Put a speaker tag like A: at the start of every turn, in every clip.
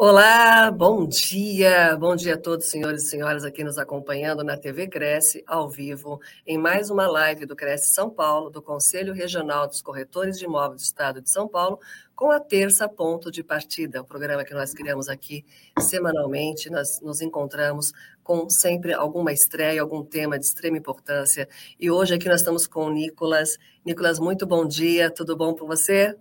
A: Olá, bom dia, bom dia a todos, senhores e senhoras aqui nos acompanhando na TV Cresce, ao vivo, em mais uma live do Cresce São Paulo, do Conselho Regional dos Corretores de Imóveis do Estado de São Paulo, com a terça ponto de partida, o programa que nós criamos aqui semanalmente. Nós nos encontramos com sempre alguma estreia, algum tema de extrema importância. E hoje aqui nós estamos com o Nicolas. Nicolas, muito bom dia, tudo bom com você?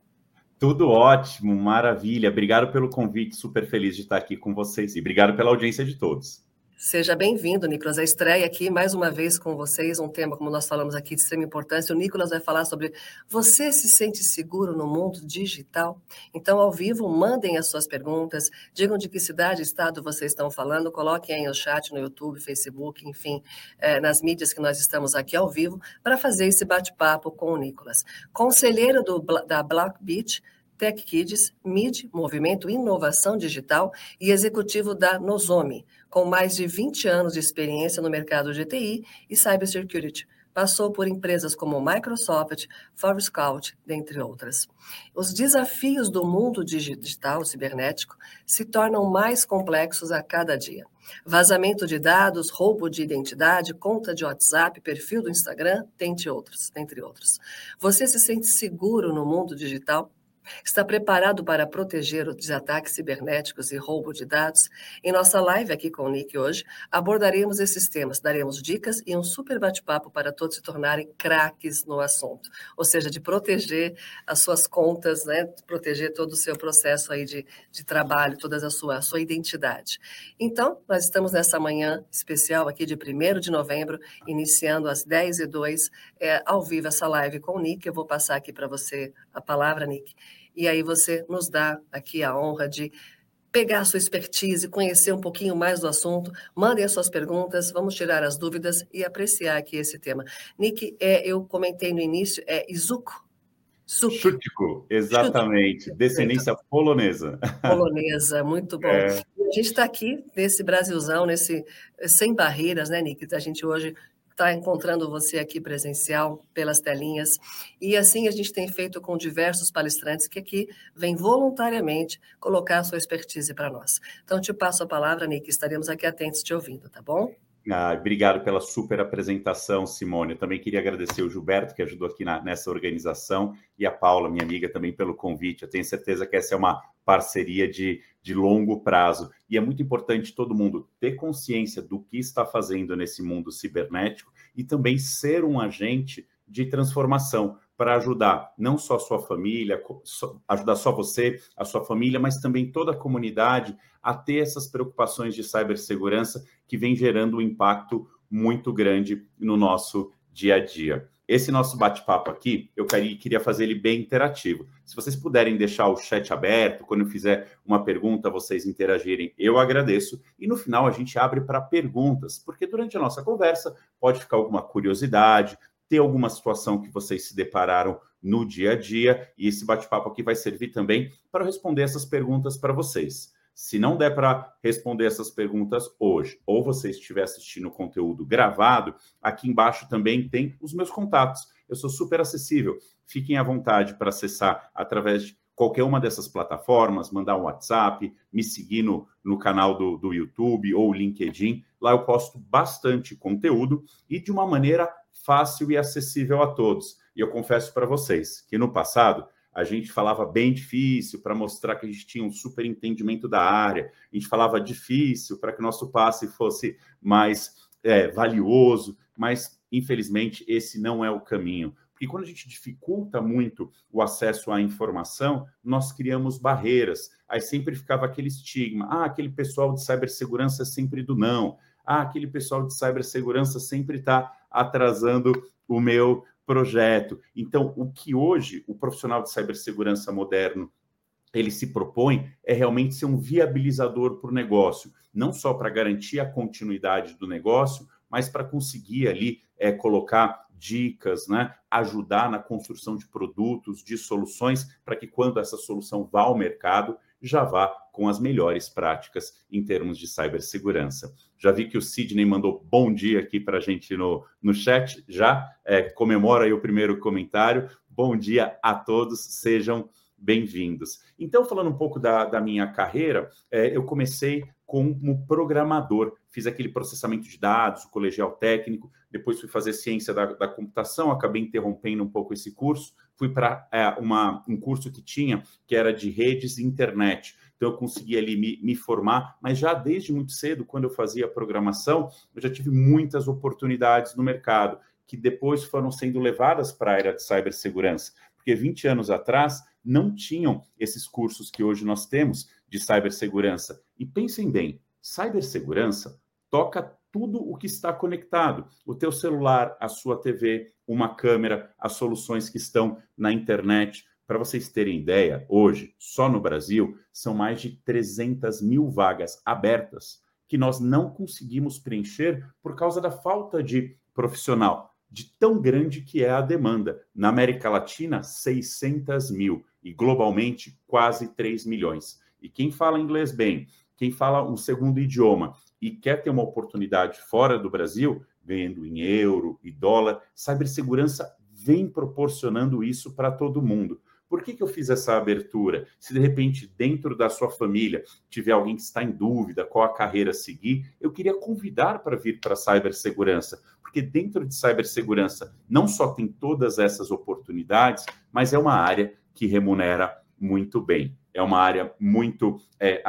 B: Tudo ótimo, maravilha. Obrigado pelo convite, super feliz de estar aqui com vocês e obrigado pela audiência de todos.
A: Seja bem-vindo, Nicolas. A estreia aqui, mais uma vez com vocês, um tema, como nós falamos aqui, de extrema importância. O Nicolas vai falar sobre você se sente seguro no mundo digital? Então, ao vivo, mandem as suas perguntas, digam de que cidade e estado vocês estão falando, coloquem aí no chat, no YouTube, Facebook, enfim, eh, nas mídias que nós estamos aqui ao vivo, para fazer esse bate-papo com o Nicolas. Conselheiro do, da Black Beach, Tech Kids, MID, Movimento Inovação Digital, e executivo da Nozomi, com mais de 20 anos de experiência no mercado de TI e cybersecurity. Passou por empresas como Microsoft, Forescout, dentre outras. Os desafios do mundo digital cibernético se tornam mais complexos a cada dia. Vazamento de dados, roubo de identidade, conta de WhatsApp, perfil do Instagram, dentre outros, dentre outros. Você se sente seguro no mundo digital? Está preparado para proteger os ataques cibernéticos e roubo de dados? Em nossa live aqui com o Nick hoje, abordaremos esses temas, daremos dicas e um super bate-papo para todos se tornarem craques no assunto. Ou seja, de proteger as suas contas, né? Proteger todo o seu processo aí de, de trabalho, toda a sua, a sua identidade. Então, nós estamos nessa manhã especial aqui de 1 de novembro, iniciando às 10h02, é, ao vivo essa live com o Nick. Eu vou passar aqui para você a palavra, Nick e aí você nos dá aqui a honra de pegar a sua expertise, conhecer um pouquinho mais do assunto, mandem as suas perguntas, vamos tirar as dúvidas e apreciar aqui esse tema. Nick, é, eu comentei no início, é Izuko?
B: Chutico, exatamente, Chutico. descendência polonesa.
A: Polonesa, muito bom. É. A gente está aqui nesse Brasilzão, nesse sem barreiras, né, Nick? A gente hoje estar tá encontrando você aqui presencial pelas telinhas. E assim a gente tem feito com diversos palestrantes que aqui vêm voluntariamente colocar a sua expertise para nós. Então, te passo a palavra, Nick, estaremos aqui atentos te ouvindo, tá bom?
B: Ah, obrigado pela super apresentação, Simone. Eu também queria agradecer o Gilberto, que ajudou aqui na, nessa organização, e a Paula, minha amiga, também pelo convite. Eu tenho certeza que essa é uma parceria de, de longo prazo. E é muito importante todo mundo ter consciência do que está fazendo nesse mundo cibernético e também ser um agente de transformação para ajudar não só a sua família, ajudar só você, a sua família, mas também toda a comunidade a ter essas preocupações de cibersegurança que vem gerando um impacto muito grande no nosso dia a dia. Esse nosso bate-papo aqui, eu queria fazer ele bem interativo. Se vocês puderem deixar o chat aberto, quando eu fizer uma pergunta, vocês interagirem, eu agradeço. E no final a gente abre para perguntas, porque durante a nossa conversa pode ficar alguma curiosidade, ter alguma situação que vocês se depararam no dia a dia, e esse bate-papo aqui vai servir também para responder essas perguntas para vocês. Se não der para responder essas perguntas hoje, ou você estiver assistindo o conteúdo gravado, aqui embaixo também tem os meus contatos. Eu sou super acessível. Fiquem à vontade para acessar através de qualquer uma dessas plataformas, mandar um WhatsApp, me seguir no, no canal do, do YouTube ou LinkedIn. Lá eu posto bastante conteúdo e de uma maneira fácil e acessível a todos. E eu confesso para vocês que no passado a gente falava bem difícil para mostrar que a gente tinha um super entendimento da área, a gente falava difícil para que nosso passe fosse mais é, valioso, mas infelizmente esse não é o caminho. Porque quando a gente dificulta muito o acesso à informação, nós criamos barreiras. Aí sempre ficava aquele estigma: ah, aquele pessoal de cibersegurança é sempre do não. Ah, aquele pessoal de cibersegurança sempre está atrasando o meu projeto. Então, o que hoje o profissional de cibersegurança moderno ele se propõe é realmente ser um viabilizador para o negócio, não só para garantir a continuidade do negócio, mas para conseguir ali é, colocar dicas, né? ajudar na construção de produtos, de soluções, para que quando essa solução vá ao mercado, já vá com as melhores práticas em termos de cibersegurança. Já vi que o Sidney mandou bom dia aqui para a gente no, no chat, já é, comemora aí o primeiro comentário. Bom dia a todos, sejam bem-vindos. Então, falando um pouco da, da minha carreira, é, eu comecei como programador. Fiz aquele processamento de dados, o colegial técnico, depois fui fazer ciência da, da computação, acabei interrompendo um pouco esse curso, fui para é, um curso que tinha, que era de redes e internet. Então, eu consegui ali me, me, formar, mas já desde muito cedo, quando eu fazia programação, eu já tive muitas oportunidades no mercado, que depois foram sendo levadas para a área de cibersegurança. Porque 20 anos atrás, não tinham esses cursos que hoje nós temos de cibersegurança. E pensem bem, cibersegurança toca tudo o que está conectado. O teu celular, a sua TV, uma câmera, as soluções que estão na internet. Para vocês terem ideia, hoje, só no Brasil, são mais de 300 mil vagas abertas que nós não conseguimos preencher por causa da falta de profissional, de tão grande que é a demanda. Na América Latina, 600 mil e globalmente quase 3 milhões. E quem fala inglês bem, quem fala um segundo idioma e quer ter uma oportunidade fora do Brasil, ganhando em euro e dólar, cibersegurança vem proporcionando isso para todo mundo. Por que, que eu fiz essa abertura? Se de repente dentro da sua família tiver alguém que está em dúvida qual a carreira a seguir, eu queria convidar para vir para a cibersegurança, porque dentro de cibersegurança não só tem todas essas oportunidades, mas é uma área que remunera muito bem. É uma área muito é,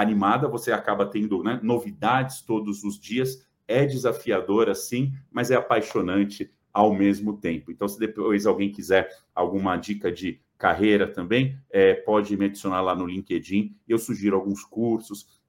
B: animada, você acaba tendo né, novidades todos os dias, é desafiadora, sim, mas é apaixonante ao mesmo tempo. Então, se depois alguém quiser alguma dica de carreira também, é, pode me adicionar lá no LinkedIn. Eu sugiro alguns cursos,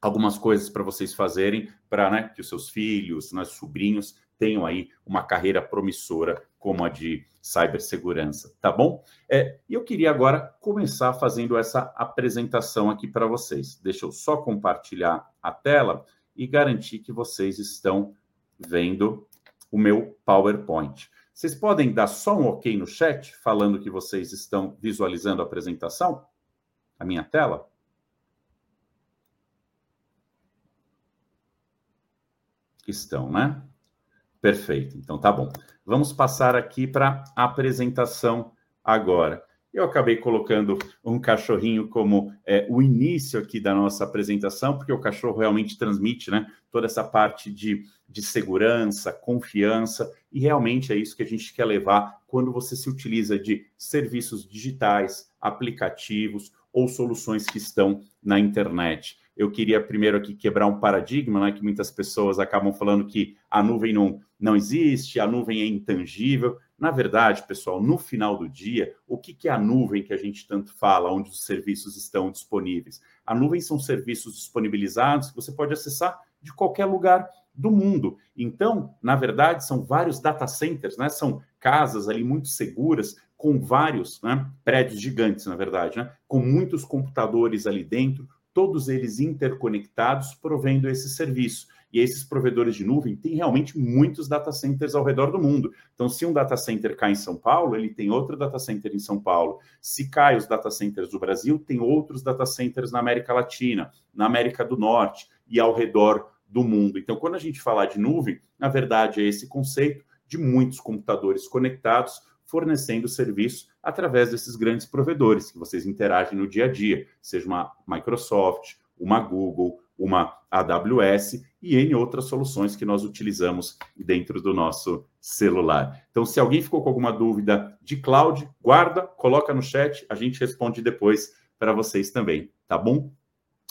B: algumas coisas para vocês fazerem, para né, que os seus filhos, né, sobrinhos tenham aí uma carreira promissora como a de cibersegurança, tá bom? É, eu queria agora começar fazendo essa apresentação aqui para vocês. Deixa eu só compartilhar a tela e garantir que vocês estão vendo o meu PowerPoint. Vocês podem dar só um OK no chat, falando que vocês estão visualizando a apresentação? A minha tela? Estão, né? Perfeito, então tá bom. Vamos passar aqui para a apresentação agora. Eu acabei colocando um cachorrinho como é, o início aqui da nossa apresentação, porque o cachorro realmente transmite né, toda essa parte de, de segurança, confiança, e realmente é isso que a gente quer levar quando você se utiliza de serviços digitais, aplicativos ou soluções que estão na internet eu queria primeiro aqui quebrar um paradigma, né, que muitas pessoas acabam falando que a nuvem não, não existe, a nuvem é intangível. Na verdade, pessoal, no final do dia, o que, que é a nuvem que a gente tanto fala, onde os serviços estão disponíveis? A nuvem são serviços disponibilizados que você pode acessar de qualquer lugar do mundo. Então, na verdade, são vários data centers, né? São casas ali muito seguras, com vários né, prédios gigantes, na verdade, né? Com muitos computadores ali dentro, todos eles interconectados, provendo esse serviço. E esses provedores de nuvem têm realmente muitos data centers ao redor do mundo. Então, se um data center cai em São Paulo, ele tem outro data center em São Paulo. Se cai os data centers do Brasil, tem outros data centers na América Latina, na América do Norte e ao redor do mundo. Então, quando a gente falar de nuvem, na verdade é esse conceito de muitos computadores conectados fornecendo serviço através desses grandes provedores que vocês interagem no dia a dia, seja uma Microsoft, uma Google, uma AWS e em outras soluções que nós utilizamos dentro do nosso celular. Então, se alguém ficou com alguma dúvida de cloud, guarda, coloca no chat, a gente responde depois para vocês também, tá bom?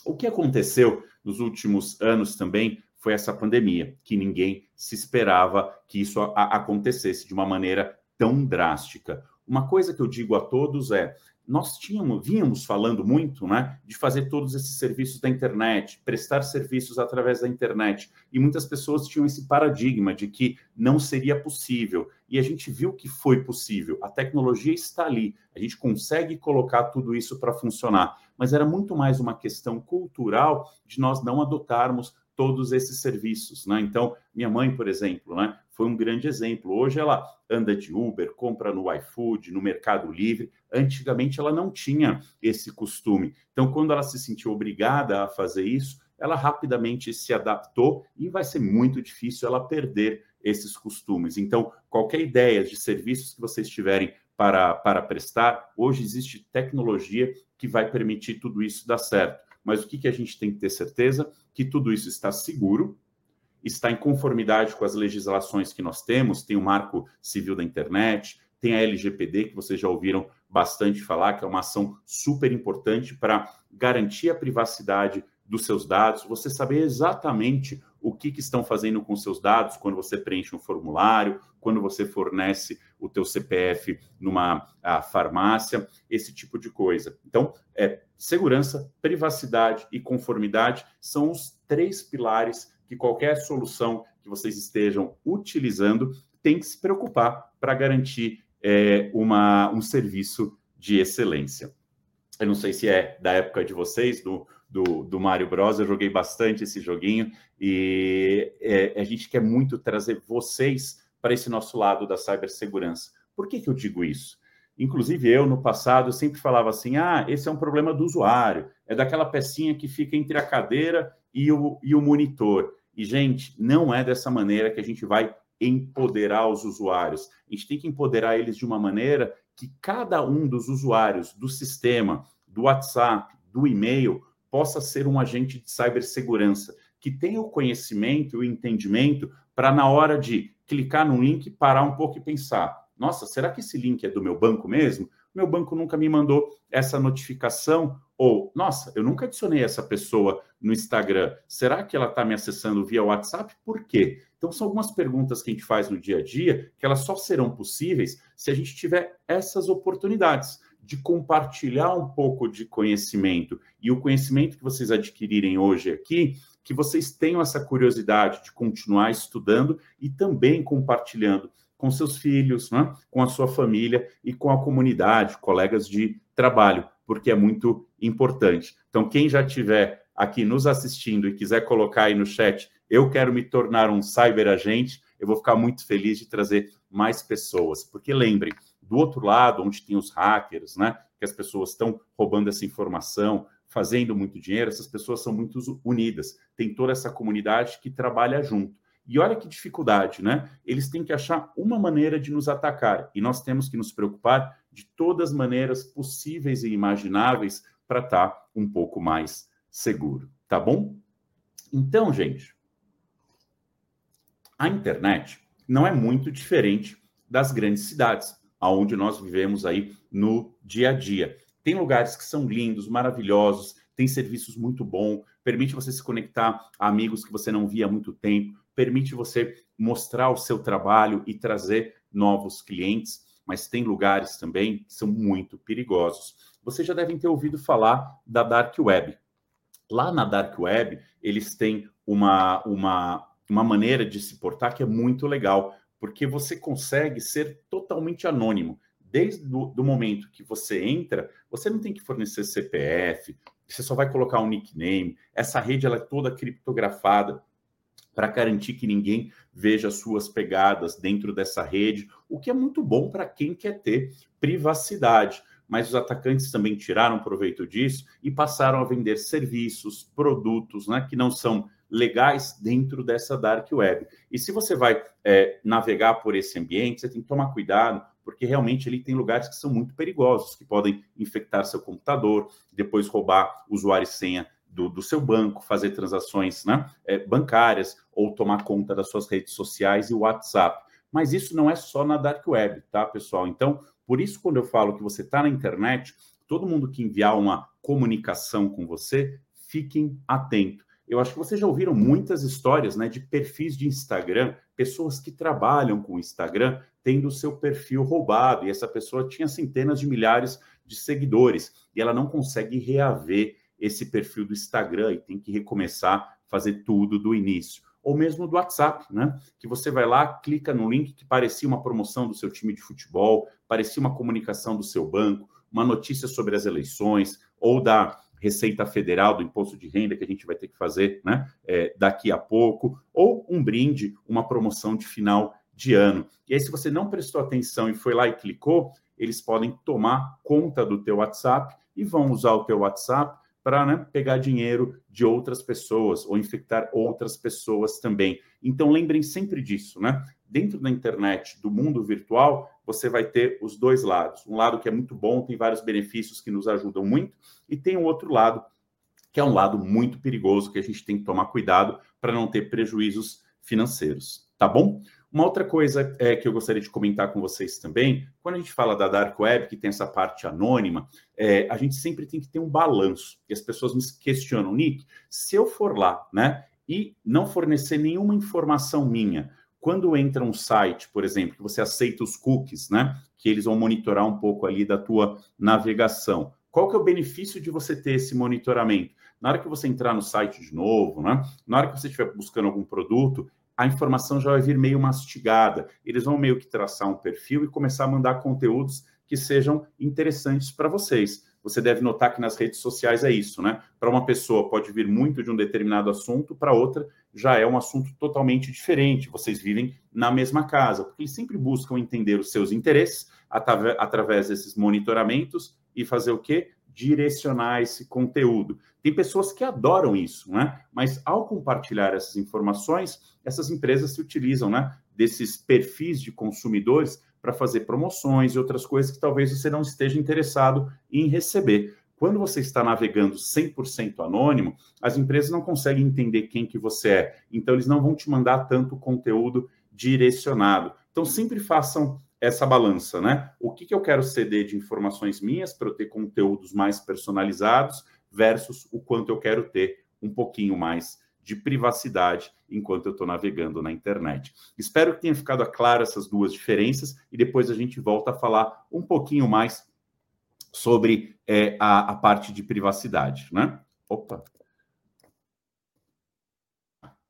B: O que aconteceu nos últimos anos também foi essa pandemia, que ninguém se esperava que isso acontecesse de uma maneira tão drástica. Uma coisa que eu digo a todos é: nós tínhamos, vínhamos falando muito, né, de fazer todos esses serviços da internet, prestar serviços através da internet, e muitas pessoas tinham esse paradigma de que não seria possível. E a gente viu que foi possível. A tecnologia está ali, a gente consegue colocar tudo isso para funcionar, mas era muito mais uma questão cultural de nós não adotarmos todos esses serviços, né? Então, minha mãe, por exemplo, né, foi um grande exemplo. Hoje ela anda de Uber, compra no iFood, no Mercado Livre. Antigamente ela não tinha esse costume. Então, quando ela se sentiu obrigada a fazer isso, ela rapidamente se adaptou e vai ser muito difícil ela perder esses costumes. Então, qualquer ideia de serviços que vocês tiverem para, para prestar, hoje existe tecnologia que vai permitir tudo isso dar certo. Mas o que, que a gente tem que ter certeza? Que tudo isso está seguro, está em conformidade com as legislações que nós temos, tem o Marco Civil da Internet, tem a LGPD, que vocês já ouviram bastante falar, que é uma ação super importante para garantir a privacidade dos seus dados, você saber exatamente o que, que, estão fazendo com seus dados quando você preenche um formulário, quando você fornece o teu CPF numa farmácia, esse tipo de coisa. Então, é, segurança, privacidade e conformidade são os três pilares que qualquer solução que vocês estejam utilizando tem que se preocupar para garantir é, uma, um serviço de excelência. Eu não sei se é da época de vocês, do, do, do Mario Bros. Eu joguei bastante esse joguinho e é, a gente quer muito trazer vocês para esse nosso lado da cibersegurança. Por que, que eu digo isso? Inclusive, eu, no passado, sempre falava assim: ah, esse é um problema do usuário, é daquela pecinha que fica entre a cadeira e o, e o monitor. E, gente, não é dessa maneira que a gente vai empoderar os usuários. A gente tem que empoderar eles de uma maneira que cada um dos usuários do sistema, do WhatsApp, do e-mail, possa ser um agente de cibersegurança, que tenha o conhecimento e o entendimento para, na hora de clicar no link, parar um pouco e pensar: nossa, será que esse link é do meu banco mesmo? Meu banco nunca me mandou essa notificação. Ou, nossa, eu nunca adicionei essa pessoa no Instagram. Será que ela está me acessando via WhatsApp? Por quê? Então, são algumas perguntas que a gente faz no dia a dia que elas só serão possíveis se a gente tiver essas oportunidades de compartilhar um pouco de conhecimento. E o conhecimento que vocês adquirirem hoje aqui, que vocês tenham essa curiosidade de continuar estudando e também compartilhando com seus filhos, né? com a sua família e com a comunidade, colegas de trabalho, porque é muito importante. Então, quem já tiver aqui nos assistindo e quiser colocar aí no chat, eu quero me tornar um cyberagente, eu vou ficar muito feliz de trazer mais pessoas, porque lembre, do outro lado, onde tem os hackers, né, que as pessoas estão roubando essa informação, fazendo muito dinheiro, essas pessoas são muito unidas. Tem toda essa comunidade que trabalha junto. E olha que dificuldade, né? Eles têm que achar uma maneira de nos atacar e nós temos que nos preocupar de todas as maneiras possíveis e imagináveis para estar tá um pouco mais seguro, tá bom? Então, gente, a internet não é muito diferente das grandes cidades aonde nós vivemos aí no dia a dia. Tem lugares que são lindos, maravilhosos, tem serviços muito bons, permite você se conectar a amigos que você não via há muito tempo, permite você mostrar o seu trabalho e trazer novos clientes, mas tem lugares também que são muito perigosos. Vocês já devem ter ouvido falar da Dark Web. Lá na Dark Web, eles têm uma, uma, uma maneira de se portar que é muito legal porque você consegue ser totalmente anônimo. Desde o do momento que você entra, você não tem que fornecer CPF, você só vai colocar um nickname. Essa rede ela é toda criptografada para garantir que ninguém veja suas pegadas dentro dessa rede, o que é muito bom para quem quer ter privacidade. Mas os atacantes também tiraram proveito disso e passaram a vender serviços, produtos, né, que não são legais dentro dessa dark web. E se você vai é, navegar por esse ambiente, você tem que tomar cuidado, porque realmente ele tem lugares que são muito perigosos, que podem infectar seu computador, depois roubar usuário e senha do, do seu banco, fazer transações né, é, bancárias ou tomar conta das suas redes sociais e WhatsApp. Mas isso não é só na dark web, tá, pessoal? Então, por isso, quando eu falo que você está na internet, todo mundo que enviar uma comunicação com você, fiquem atentos eu acho que vocês já ouviram muitas histórias né, de perfis de Instagram, pessoas que trabalham com o Instagram tendo o seu perfil roubado, e essa pessoa tinha centenas de milhares de seguidores, e ela não consegue reaver esse perfil do Instagram e tem que recomeçar, fazer tudo do início. Ou mesmo do WhatsApp, né? Que você vai lá, clica no link que parecia uma promoção do seu time de futebol, parecia uma comunicação do seu banco, uma notícia sobre as eleições, ou da Receita Federal do Imposto de Renda que a gente vai ter que fazer né, é, daqui a pouco, ou um brinde, uma promoção de final de ano. E aí, se você não prestou atenção e foi lá e clicou, eles podem tomar conta do teu WhatsApp e vão usar o teu WhatsApp para né, pegar dinheiro de outras pessoas ou infectar outras pessoas também. Então lembrem sempre disso, né? Dentro da internet, do mundo virtual, você vai ter os dois lados. Um lado que é muito bom, tem vários benefícios que nos ajudam muito, e tem o um outro lado que é um lado muito perigoso que a gente tem que tomar cuidado para não ter prejuízos financeiros, tá bom? Uma outra coisa é, que eu gostaria de comentar com vocês também, quando a gente fala da Dark Web, que tem essa parte anônima, é, a gente sempre tem que ter um balanço. E as pessoas me questionam, Nick, se eu for lá, né, e não fornecer nenhuma informação minha, quando entra um site, por exemplo, que você aceita os cookies, né, que eles vão monitorar um pouco ali da tua navegação, qual que é o benefício de você ter esse monitoramento? Na hora que você entrar no site de novo, né? Na hora que você estiver buscando algum produto, a informação já vai vir meio mastigada. Eles vão meio que traçar um perfil e começar a mandar conteúdos que sejam interessantes para vocês. Você deve notar que nas redes sociais é isso, né? Para uma pessoa pode vir muito de um determinado assunto, para outra já é um assunto totalmente diferente. Vocês vivem na mesma casa, porque eles sempre buscam entender os seus interesses através desses monitoramentos e fazer o quê? direcionar esse conteúdo. Tem pessoas que adoram isso, né? Mas ao compartilhar essas informações, essas empresas se utilizam, né, desses perfis de consumidores para fazer promoções e outras coisas que talvez você não esteja interessado em receber. Quando você está navegando 100% anônimo, as empresas não conseguem entender quem que você é. Então eles não vão te mandar tanto conteúdo direcionado. Então sempre façam essa balança, né? O que, que eu quero ceder de informações minhas para eu ter conteúdos mais personalizados versus o quanto eu quero ter um pouquinho mais de privacidade enquanto eu estou navegando na internet. Espero que tenha ficado claro essas duas diferenças e depois a gente volta a falar um pouquinho mais sobre é, a, a parte de privacidade, né? Opa!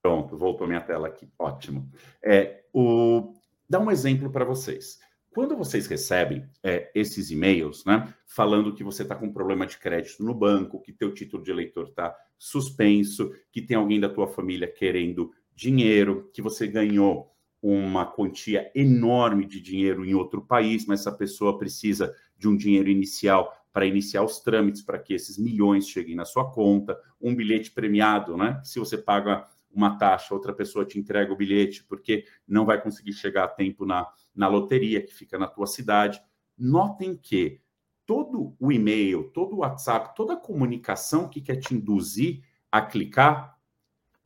B: Pronto, voltou minha tela aqui. Ótimo. É, o, dar um exemplo para vocês. Quando vocês recebem é, esses e-mails, né, falando que você está com problema de crédito no banco, que teu título de eleitor está suspenso, que tem alguém da tua família querendo dinheiro, que você ganhou uma quantia enorme de dinheiro em outro país, mas essa pessoa precisa de um dinheiro inicial para iniciar os trâmites para que esses milhões cheguem na sua conta, um bilhete premiado, né? Se você paga uma taxa, outra pessoa te entrega o bilhete porque não vai conseguir chegar a tempo na, na loteria que fica na tua cidade. Notem que todo o e-mail, todo o WhatsApp, toda a comunicação que quer te induzir a clicar,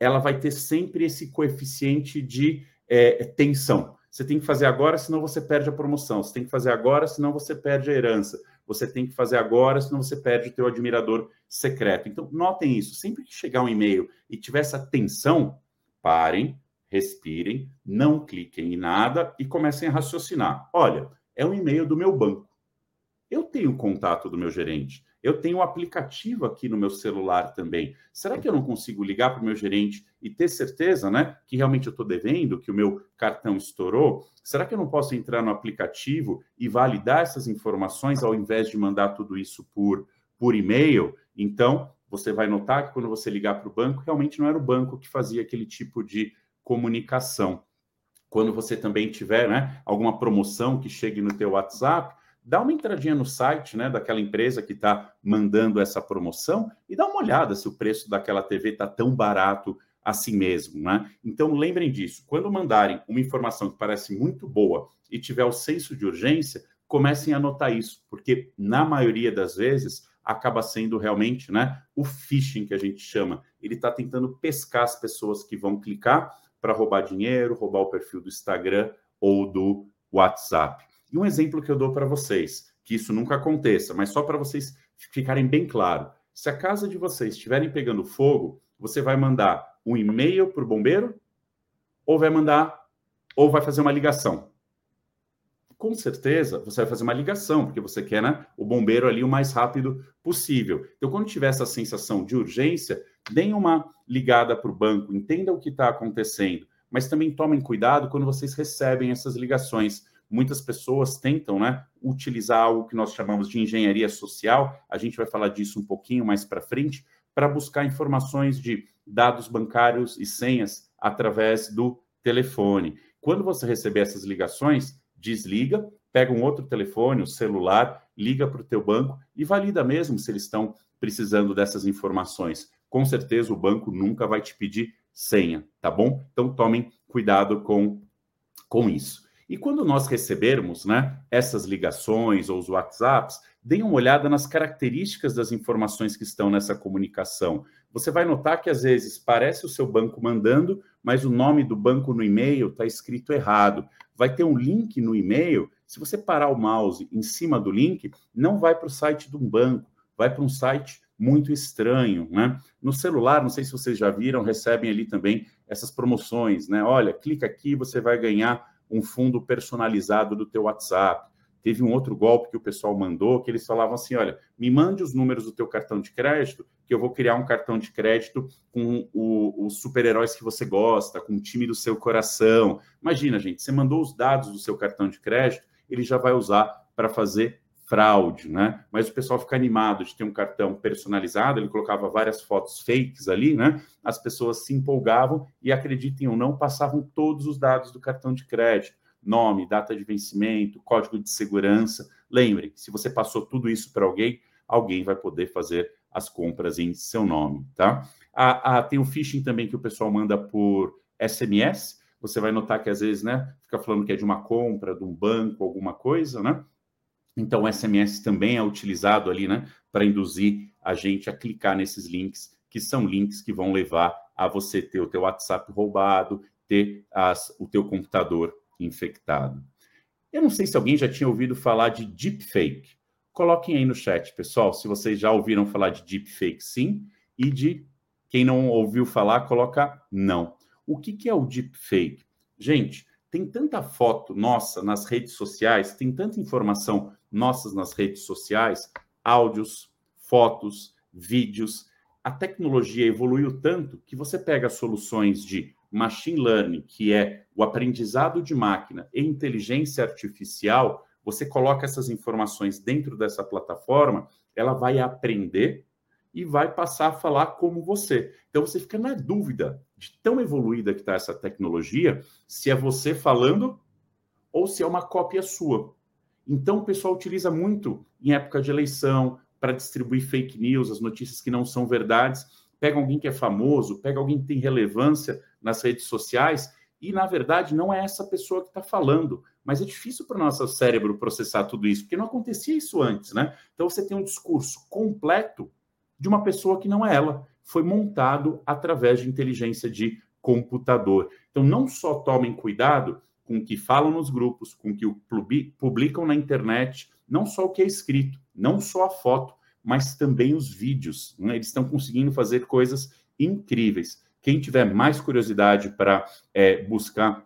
B: ela vai ter sempre esse coeficiente de é, tensão. Você tem que fazer agora, senão você perde a promoção. Você tem que fazer agora, senão você perde a herança você tem que fazer agora, senão você perde o teu admirador secreto. Então, notem isso. Sempre que chegar um e-mail e tiver essa tensão, parem, respirem, não cliquem em nada e comecem a raciocinar. Olha, é um e-mail do meu banco. Eu tenho contato do meu gerente. Eu tenho um aplicativo aqui no meu celular também. Será que eu não consigo ligar para o meu gerente e ter certeza, né, que realmente eu estou devendo, que o meu cartão estourou? Será que eu não posso entrar no aplicativo e validar essas informações ao invés de mandar tudo isso por, por e-mail? Então, você vai notar que quando você ligar para o banco, realmente não era o banco que fazia aquele tipo de comunicação. Quando você também tiver né, alguma promoção que chegue no teu WhatsApp, dá uma entradinha no site né, daquela empresa que está mandando essa promoção e dá uma olhada se o preço daquela TV está tão barato assim mesmo. Né? Então lembrem disso. Quando mandarem uma informação que parece muito boa e tiver o senso de urgência, comecem a anotar isso, porque na maioria das vezes acaba sendo realmente né, o phishing que a gente chama. Ele está tentando pescar as pessoas que vão clicar para roubar dinheiro, roubar o perfil do Instagram ou do WhatsApp. E um exemplo que eu dou para vocês, que isso nunca aconteça, mas só para vocês ficarem bem claro. Se a casa de vocês estiverem pegando fogo, você vai mandar um e-mail para o bombeiro ou vai mandar ou vai fazer uma ligação? Com certeza, você vai fazer uma ligação, porque você quer né, o bombeiro ali o mais rápido possível. Então, quando tiver essa sensação de urgência, deem uma ligada para o banco, entenda o que está acontecendo, mas também tomem cuidado quando vocês recebem essas ligações muitas pessoas tentam né, utilizar algo que nós chamamos de engenharia social, a gente vai falar disso um pouquinho mais para frente, para buscar informações de dados bancários e senhas através do telefone. Quando você receber essas ligações, desliga, pega um outro telefone, o um celular, liga para o teu banco e valida mesmo se eles estão precisando dessas informações. Com certeza o banco nunca vai te pedir senha, tá bom? Então tomem cuidado com, com isso. E quando nós recebermos né, essas ligações ou os WhatsApps, deem uma olhada nas características das informações que estão nessa comunicação. Você vai notar que às vezes parece o seu banco mandando, mas o nome do banco no e-mail está escrito errado. Vai ter um link no e-mail. Se você parar o mouse em cima do link, não vai para o site de um banco, vai para um site muito estranho, né? No celular, não sei se vocês já viram, recebem ali também essas promoções, né? Olha, clica aqui, você vai ganhar um fundo personalizado do teu WhatsApp. Teve um outro golpe que o pessoal mandou, que eles falavam assim, olha, me mande os números do teu cartão de crédito, que eu vou criar um cartão de crédito com os super-heróis que você gosta, com o time do seu coração. Imagina, gente, você mandou os dados do seu cartão de crédito, ele já vai usar para fazer fraude, né? Mas o pessoal fica animado de ter um cartão personalizado, ele colocava várias fotos fakes ali, né? As pessoas se empolgavam e, acreditem ou não, passavam todos os dados do cartão de crédito nome, data de vencimento, código de segurança. Lembre, se você passou tudo isso para alguém, alguém vai poder fazer as compras em seu nome, tá? Ah, tem o phishing também que o pessoal manda por SMS. Você vai notar que às vezes, né, fica falando que é de uma compra, de um banco, alguma coisa, né? Então, o SMS também é utilizado ali, né, para induzir a gente a clicar nesses links, que são links que vão levar a você ter o teu WhatsApp roubado, ter as, o teu computador infectado. Eu não sei se alguém já tinha ouvido falar de deepfake. Coloquem aí no chat, pessoal, se vocês já ouviram falar de deepfake, sim, e de quem não ouviu falar, coloca não. O que, que é o deepfake? Gente, tem tanta foto nossa nas redes sociais, tem tanta informação nossas nas redes sociais, áudios, fotos, vídeos. A tecnologia evoluiu tanto que você pega soluções de machine learning, que é o aprendizado de máquina e inteligência artificial, você coloca essas informações dentro dessa plataforma, ela vai aprender e vai passar a falar como você. Então você fica na dúvida de tão evoluída que está essa tecnologia, se é você falando ou se é uma cópia sua. Então o pessoal utiliza muito em época de eleição para distribuir fake news, as notícias que não são verdades. Pega alguém que é famoso, pega alguém que tem relevância nas redes sociais e, na verdade, não é essa pessoa que está falando. Mas é difícil para o nosso cérebro processar tudo isso, porque não acontecia isso antes, né? Então você tem um discurso completo de uma pessoa que não é ela. Foi montado através de inteligência de computador. Então, não só tomem cuidado com o que falam nos grupos, com o que publicam na internet, não só o que é escrito, não só a foto, mas também os vídeos. Né? Eles estão conseguindo fazer coisas incríveis. Quem tiver mais curiosidade para é, buscar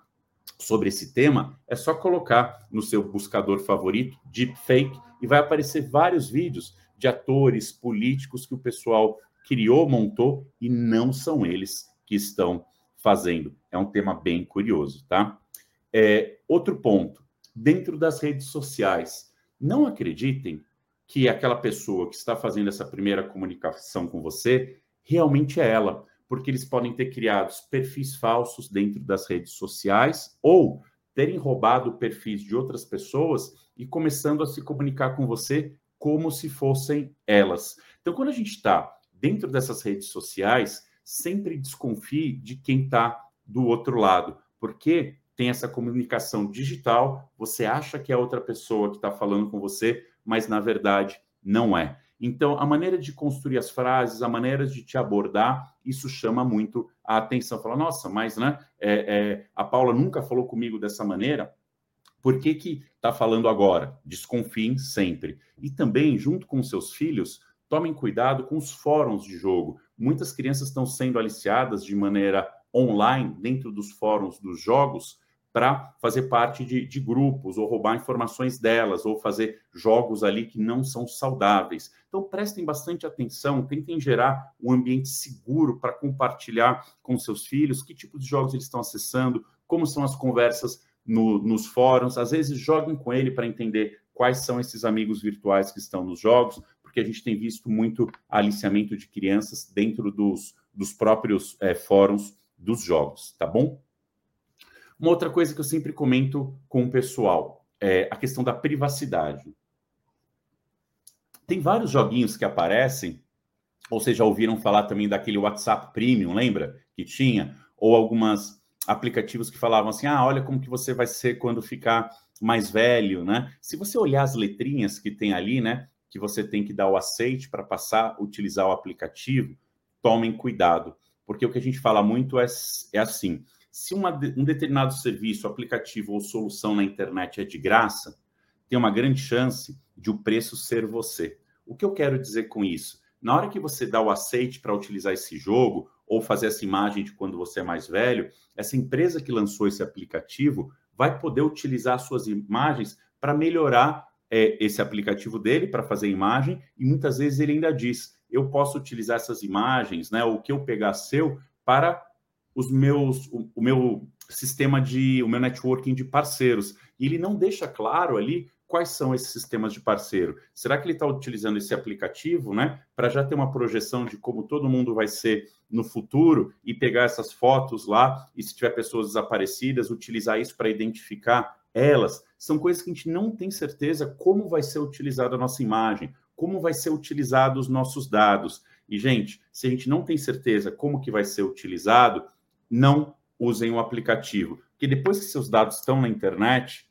B: sobre esse tema, é só colocar no seu buscador favorito, Deepfake, e vai aparecer vários vídeos de atores, políticos que o pessoal criou, montou, e não são eles que estão fazendo. É um tema bem curioso, tá? É, outro ponto, dentro das redes sociais, não acreditem que aquela pessoa que está fazendo essa primeira comunicação com você realmente é ela porque eles podem ter criado perfis falsos dentro das redes sociais ou terem roubado perfis de outras pessoas e começando a se comunicar com você como se fossem elas. Então, quando a gente está dentro dessas redes sociais, sempre desconfie de quem está do outro lado, porque tem essa comunicação digital, você acha que é outra pessoa que está falando com você, mas na verdade não é. Então, a maneira de construir as frases, a maneira de te abordar, isso chama muito a atenção. Fala, nossa, mas né, é, é, a Paula nunca falou comigo dessa maneira. Por que que está falando agora? Desconfiem sempre. E também, junto com seus filhos, tomem cuidado com os fóruns de jogo. Muitas crianças estão sendo aliciadas de maneira online dentro dos fóruns dos jogos para fazer parte de, de, grupos, ou roubar informações delas, ou fazer jogos ali que não são saudáveis. Então, prestem bastante atenção, tentem gerar um ambiente seguro para compartilhar com seus filhos que tipo de jogos eles estão acessando, como são as conversas no, nos fóruns, às vezes joguem com ele para entender quais são esses amigos virtuais que estão nos jogos, porque a gente tem visto muito aliciamento de crianças dentro dos, dos próprios é, fóruns dos jogos, tá bom? Uma outra coisa que eu sempre comento com o pessoal é a questão da privacidade. Tem vários joguinhos que aparecem, ou vocês já ouviram falar também daquele WhatsApp Premium, lembra? Que tinha, ou algumas aplicativos que falavam assim: ah, olha como que você vai ser quando ficar mais velho, né? Se você olhar as letrinhas que tem ali, né? Que você tem que dar o aceite para passar a utilizar o aplicativo, tomem cuidado, porque o que a gente fala muito é, é assim: se uma, um determinado serviço, aplicativo ou solução na internet é de graça, tem uma grande chance de o preço ser você. O que eu quero dizer com isso? Na hora que você dá o aceite para utilizar esse jogo ou fazer essa imagem de quando você é mais velho, essa empresa que lançou esse aplicativo vai poder utilizar suas imagens para melhorar é, esse aplicativo dele para fazer imagem e muitas vezes ele ainda diz: eu posso utilizar essas imagens, né? O que eu pegar seu para os meus, o, o meu sistema de, o meu networking de parceiros. E ele não deixa claro ali quais são esses sistemas de parceiro. Será que ele está utilizando esse aplicativo, né, para já ter uma projeção de como todo mundo vai ser no futuro e pegar essas fotos lá e se tiver pessoas desaparecidas, utilizar isso para identificar elas? São coisas que a gente não tem certeza como vai ser utilizada a nossa imagem, como vai ser utilizado os nossos dados. E gente, se a gente não tem certeza como que vai ser utilizado, não usem o aplicativo, porque depois que seus dados estão na internet,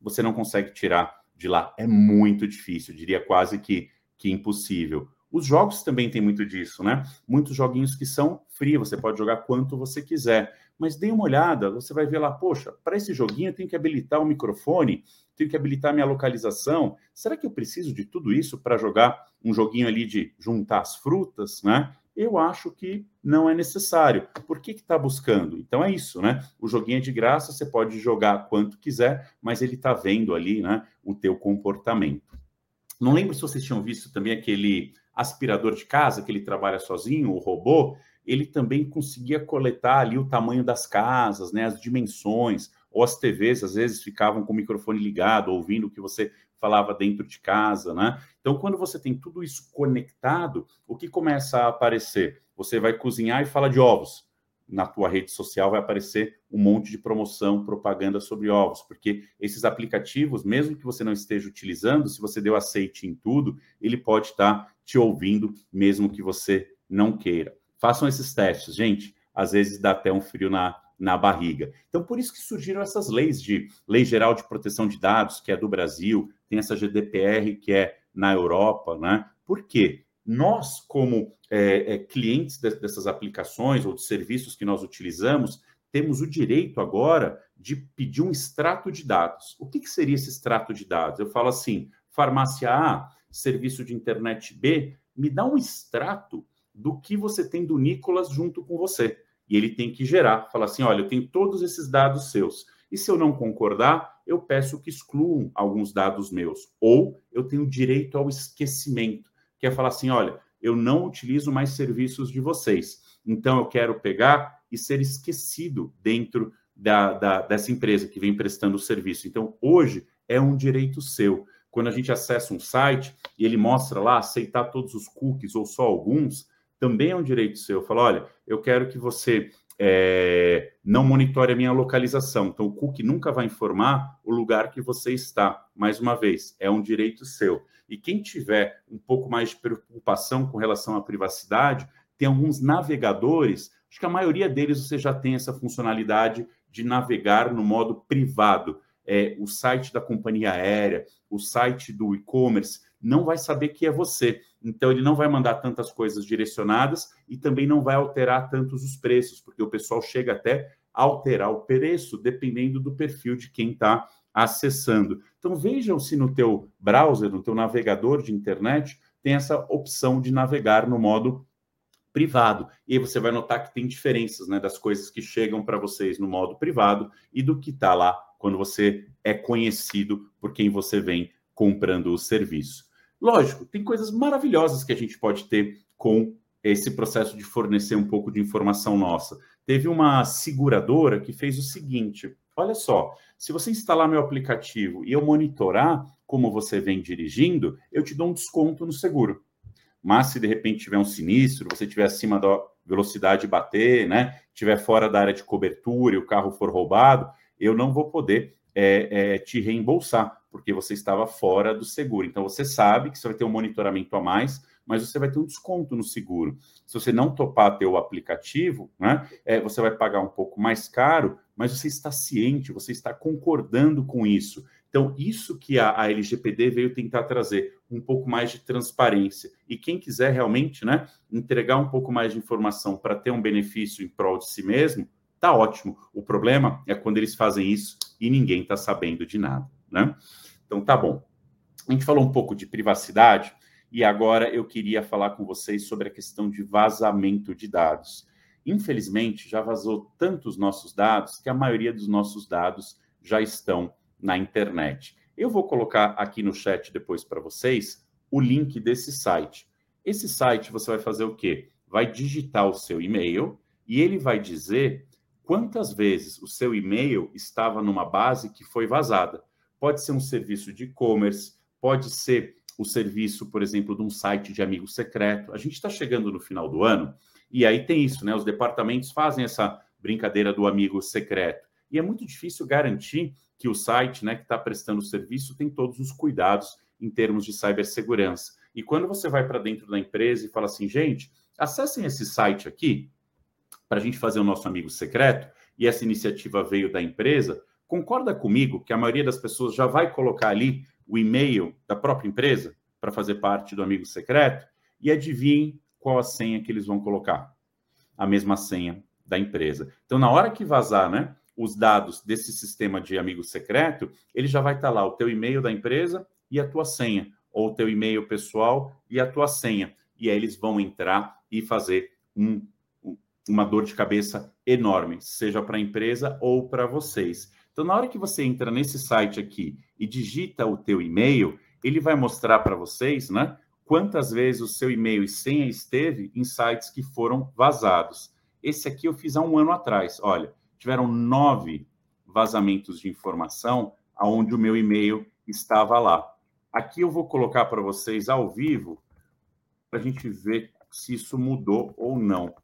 B: você não consegue tirar de lá. É muito difícil, diria quase que, que impossível. Os jogos também têm muito disso, né? Muitos joguinhos que são free, você pode jogar quanto você quiser. Mas dê uma olhada, você vai ver lá, poxa, para esse joguinho eu tenho que habilitar o microfone, tenho que habilitar minha localização. Será que eu preciso de tudo isso para jogar um joguinho ali de juntar as frutas, né? Eu acho que não é necessário. Por que está buscando? Então é isso, né? O joguinho é de graça, você pode jogar quanto quiser, mas ele está vendo ali, né, o teu comportamento. Não lembro se vocês tinham visto também aquele aspirador de casa que ele trabalha sozinho, o robô, ele também conseguia coletar ali o tamanho das casas, né, as dimensões, ou as TVs às vezes ficavam com o microfone ligado, ouvindo o que você falava dentro de casa, né? Então, quando você tem tudo isso conectado, o que começa a aparecer? Você vai cozinhar e fala de ovos. Na tua rede social vai aparecer um monte de promoção, propaganda sobre ovos, porque esses aplicativos, mesmo que você não esteja utilizando, se você deu aceite em tudo, ele pode estar te ouvindo, mesmo que você não queira. Façam esses testes, gente. Às vezes dá até um frio na, na barriga. Então, por isso que surgiram essas leis de Lei Geral de Proteção de Dados, que é do Brasil, tem essa GDPR, que é na Europa, né? Por quê? Nós, como é, é, clientes de, dessas aplicações ou de serviços que nós utilizamos, temos o direito agora de pedir um extrato de dados. O que, que seria esse extrato de dados? Eu falo assim: farmácia A, serviço de internet B, me dá um extrato do que você tem do Nicolas junto com você e ele tem que gerar, falar assim, olha, eu tenho todos esses dados seus. E se eu não concordar, eu peço que excluam alguns dados meus. Ou eu tenho direito ao esquecimento, que é falar assim, olha, eu não utilizo mais serviços de vocês. Então eu quero pegar e ser esquecido dentro da, da, dessa empresa que vem prestando o serviço. Então, hoje é um direito seu. Quando a gente acessa um site e ele mostra lá aceitar todos os cookies ou só alguns, também é um direito seu. Eu falo, olha, eu quero que você é, não monitore a minha localização. Então, o cookie nunca vai informar o lugar que você está. Mais uma vez, é um direito seu. E quem tiver um pouco mais de preocupação com relação à privacidade, tem alguns navegadores, acho que a maioria deles você já tem essa funcionalidade de navegar no modo privado. É, o site da companhia aérea, o site do e-commerce, não vai saber que é você. Então, ele não vai mandar tantas coisas direcionadas e também não vai alterar tantos os preços, porque o pessoal chega até a alterar o preço dependendo do perfil de quem está acessando. Então, vejam se no teu browser, no teu navegador de internet, tem essa opção de navegar no modo privado. E você vai notar que tem diferenças né, das coisas que chegam para vocês no modo privado e do que está lá quando você é conhecido por quem você vem comprando o serviço. Lógico, tem coisas maravilhosas que a gente pode ter com esse processo de fornecer um pouco de informação nossa. Teve uma seguradora que fez o seguinte: olha só, se você instalar meu aplicativo e eu monitorar como você vem dirigindo, eu te dou um desconto no seguro. Mas se de repente tiver um sinistro, você estiver acima da velocidade bater, né? Estiver fora da área de cobertura e o carro for roubado, eu não vou poder é, é, te reembolsar, porque você estava fora do seguro. Então você sabe que você vai ter um monitoramento a mais, mas você vai ter um desconto no seguro. Se você não topar ter o aplicativo, né, é, você vai pagar um pouco mais caro, mas você está ciente, você está concordando com isso. Então, isso que a, a LGPD veio tentar trazer, um pouco mais de transparência. E quem quiser realmente né, entregar um pouco mais de informação para ter um benefício em prol de si mesmo, tá ótimo. O problema é quando eles fazem isso e ninguém está sabendo de nada. Né? Então, tá bom. A gente falou um pouco de privacidade, e agora eu queria falar com vocês sobre a questão de vazamento de dados. Infelizmente, já vazou tantos nossos dados que a maioria dos nossos dados já estão na internet. Eu vou colocar aqui no chat depois para vocês o link desse site. Esse site você vai fazer o quê? Vai digitar o seu e-mail e ele vai dizer quantas vezes o seu e-mail estava numa base que foi vazada. Pode ser um serviço de e-commerce, pode ser o serviço, por exemplo, de um site de amigo secreto. A gente está chegando no final do ano e aí tem isso, né? Os departamentos fazem essa brincadeira do amigo secreto. E é muito difícil garantir que o site né, que está prestando o serviço tem todos os cuidados em termos de cibersegurança. E quando você vai para dentro da empresa e fala assim, gente, acessem esse site aqui para a gente fazer o nosso amigo secreto, e essa iniciativa veio da empresa, concorda comigo que a maioria das pessoas já vai colocar ali o e-mail da própria empresa para fazer parte do amigo secreto e adivinhem qual a senha que eles vão colocar. A mesma senha da empresa. Então, na hora que vazar, né, os dados desse sistema de amigo secreto, ele já vai estar tá lá o teu e-mail da empresa e a tua senha, ou o teu e-mail pessoal e a tua senha. E aí eles vão entrar e fazer um, uma dor de cabeça enorme, seja para a empresa ou para vocês. Então, na hora que você entra nesse site aqui e digita o teu e-mail, ele vai mostrar para vocês, né, quantas vezes o seu e-mail e senha esteve em sites que foram vazados. Esse aqui eu fiz há um ano atrás. Olha, tiveram nove vazamentos de informação aonde o meu e-mail estava lá. Aqui eu vou colocar para vocês ao vivo para a gente ver se isso mudou ou não.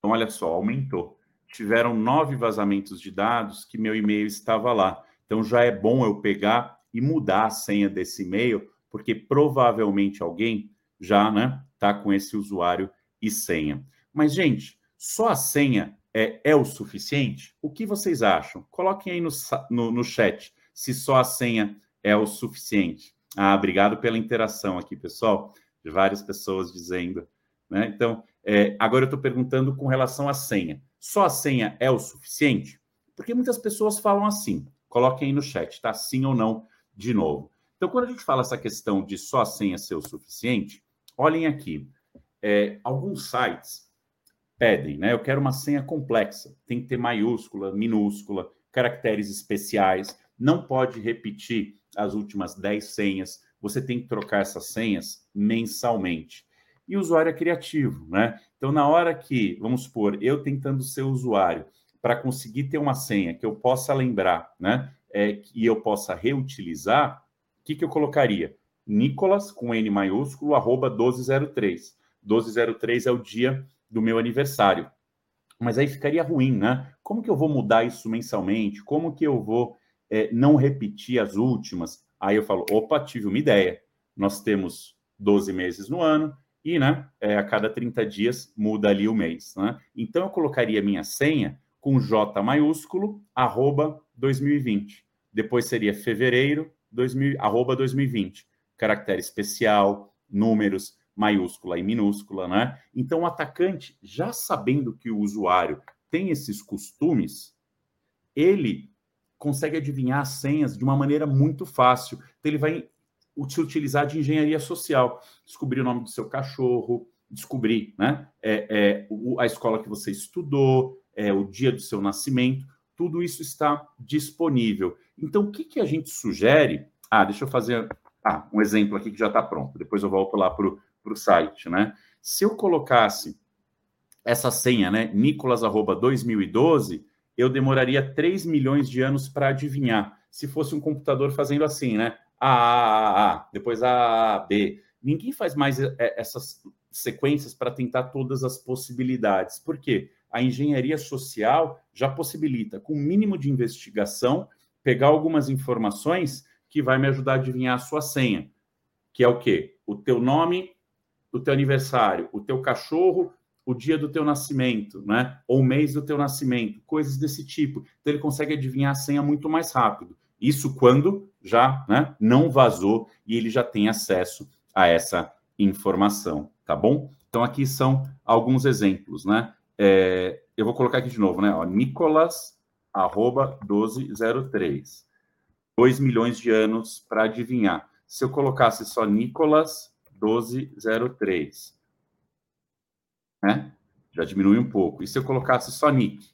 B: Então, olha só, aumentou. Tiveram nove vazamentos de dados que meu e-mail estava lá. Então, já é bom eu pegar e mudar a senha desse e-mail, porque provavelmente alguém já né, tá com esse usuário e senha. Mas, gente, só a senha é, é o suficiente? O que vocês acham? Coloquem aí no, no, no chat se só a senha é o suficiente. Ah, obrigado pela interação aqui, pessoal. De várias pessoas dizendo. Né? Então, é, agora eu estou perguntando com relação à senha. Só a senha é o suficiente? Porque muitas pessoas falam assim. Coloquem aí no chat, tá? Sim ou não, de novo. Então, quando a gente fala essa questão de só a senha ser o suficiente, olhem aqui. É, alguns sites pedem, né? Eu quero uma senha complexa. Tem que ter maiúscula, minúscula, caracteres especiais. Não pode repetir as últimas 10 senhas. Você tem que trocar essas senhas mensalmente e o usuário é criativo, né? Então, na hora que, vamos supor, eu tentando ser usuário para conseguir ter uma senha que eu possa lembrar, né? É, e eu possa reutilizar, o que, que eu colocaria? Nicolas, com N maiúsculo, arroba 1203. 1203 é o dia do meu aniversário. Mas aí ficaria ruim, né? Como que eu vou mudar isso mensalmente? Como que eu vou é, não repetir as últimas? Aí eu falo, opa, tive uma ideia. Nós temos 12 meses no ano, e né, é, a cada 30 dias muda ali o mês. Né? Então eu colocaria minha senha com J maiúsculo, arroba 2020. Depois seria fevereiro, 2000, arroba 2020. Caractere especial, números, maiúscula e minúscula, né? Então o atacante, já sabendo que o usuário tem esses costumes, ele consegue adivinhar as senhas de uma maneira muito fácil. Então ele vai se utilizar de engenharia social, descobrir o nome do seu cachorro, descobrir né, é, é, a escola que você estudou, é, o dia do seu nascimento, tudo isso está disponível. Então, o que, que a gente sugere? Ah, deixa eu fazer Ah, um exemplo aqui que já está pronto. Depois eu volto lá para o site, né? Se eu colocasse essa senha, né? Nicolas@2012, eu demoraria 3 milhões de anos para adivinhar. Se fosse um computador fazendo assim, né? A, depois A, B. Ninguém faz mais é, essas sequências para tentar todas as possibilidades. Por quê? A engenharia social já possibilita, com o mínimo de investigação, pegar algumas informações que vai me ajudar a adivinhar a sua senha, que é o quê? O teu nome, o teu aniversário, o teu cachorro, o dia do teu nascimento, né? Ou o mês do teu nascimento, coisas desse tipo. Então ele consegue adivinhar a senha muito mais rápido. Isso quando já né, não vazou e ele já tem acesso a essa informação, tá bom? Então aqui são alguns exemplos, né? É, eu vou colocar aqui de novo, né? Ó, Nicolas, arroba 1203. 2 milhões de anos para adivinhar. Se eu colocasse só Nicolas 1203, né? Já diminui um pouco. E se eu colocasse só Nick,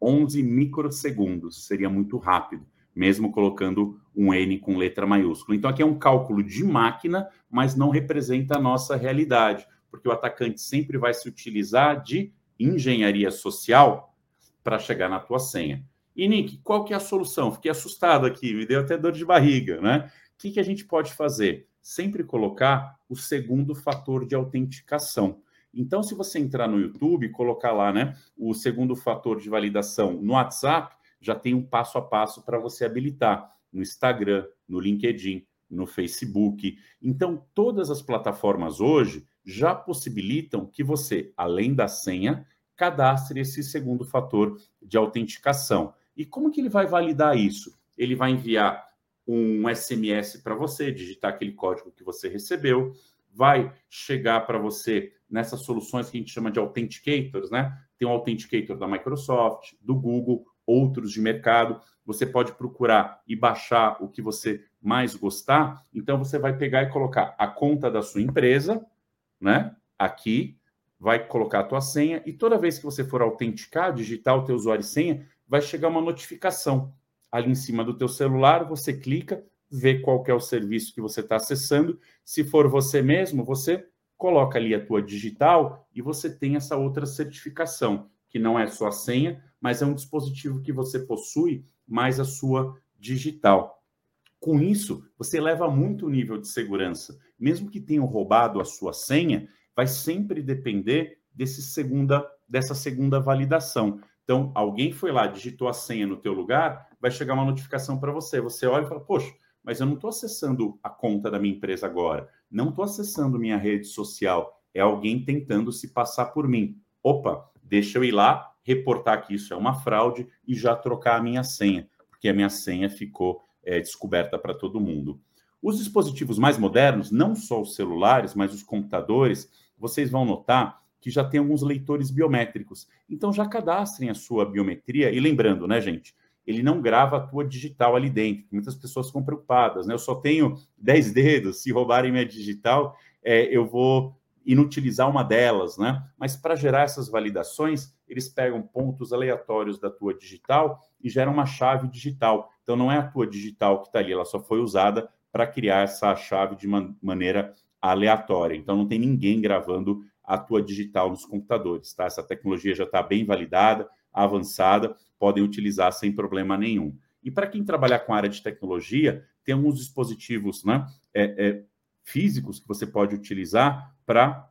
B: 11 microsegundos, seria muito rápido, mesmo colocando um N com letra maiúscula. Então aqui é um cálculo de máquina, mas não representa a nossa realidade, porque o atacante sempre vai se utilizar de engenharia social para chegar na tua senha. E, Nick, qual que é a solução? Fiquei assustado aqui, me deu até dor de barriga, né? O que, que a gente pode fazer? Sempre colocar o segundo fator de autenticação. Então, se você entrar no YouTube e colocar lá, né, o segundo fator de validação no WhatsApp, já tem um passo a passo para você habilitar no Instagram, no LinkedIn, no Facebook. Então, todas as plataformas hoje já possibilitam que você, além da senha, cadastre esse segundo fator de autenticação. E como que ele vai validar isso? Ele vai enviar um SMS para você, digitar aquele código que você recebeu, vai chegar para você nessas soluções que a gente chama de authenticators, né? Tem um authenticator da Microsoft, do Google, outros de mercado. Você pode procurar e baixar o que você mais gostar. Então você vai pegar e colocar a conta da sua empresa, né? Aqui, vai colocar a tua senha e toda vez que você for autenticar, digitar o teu usuário e senha, vai chegar uma notificação ali em cima do teu celular, você clica, vê qual é o serviço que você está acessando. Se for você mesmo, você coloca ali a tua digital e você tem essa outra certificação, que não é só a senha, mas é um dispositivo que você possui mais a sua digital. Com isso, você eleva muito o nível de segurança. Mesmo que tenham roubado a sua senha, vai sempre depender desse segunda, dessa segunda validação. Então, alguém foi lá, digitou a senha no teu lugar, vai chegar uma notificação para você. Você olha e fala, poxa, mas eu não estou acessando a conta da minha empresa agora, não estou acessando minha rede social, é alguém tentando se passar por mim. Opa, deixa eu ir lá, reportar que isso é uma fraude e já trocar a minha senha, porque a minha senha ficou é, descoberta para todo mundo. Os dispositivos mais modernos, não só os celulares, mas os computadores, vocês vão notar que já tem alguns leitores biométricos. Então já cadastrem a sua biometria e lembrando, né, gente, ele não grava a tua digital ali dentro. Muitas pessoas ficam preocupadas, né? Eu só tenho 10 dedos, se roubarem minha digital, é, eu vou inutilizar uma delas, né? Mas para gerar essas validações, eles pegam pontos aleatórios da tua digital e geram uma chave digital. Então não é a tua digital que está ali, ela só foi usada para criar essa chave de man maneira aleatória. Então não tem ninguém gravando a tua digital nos computadores, tá? Essa tecnologia já está bem validada, avançada, podem utilizar sem problema nenhum. E para quem trabalhar com a área de tecnologia, tem alguns dispositivos né, é, é, físicos que você pode utilizar para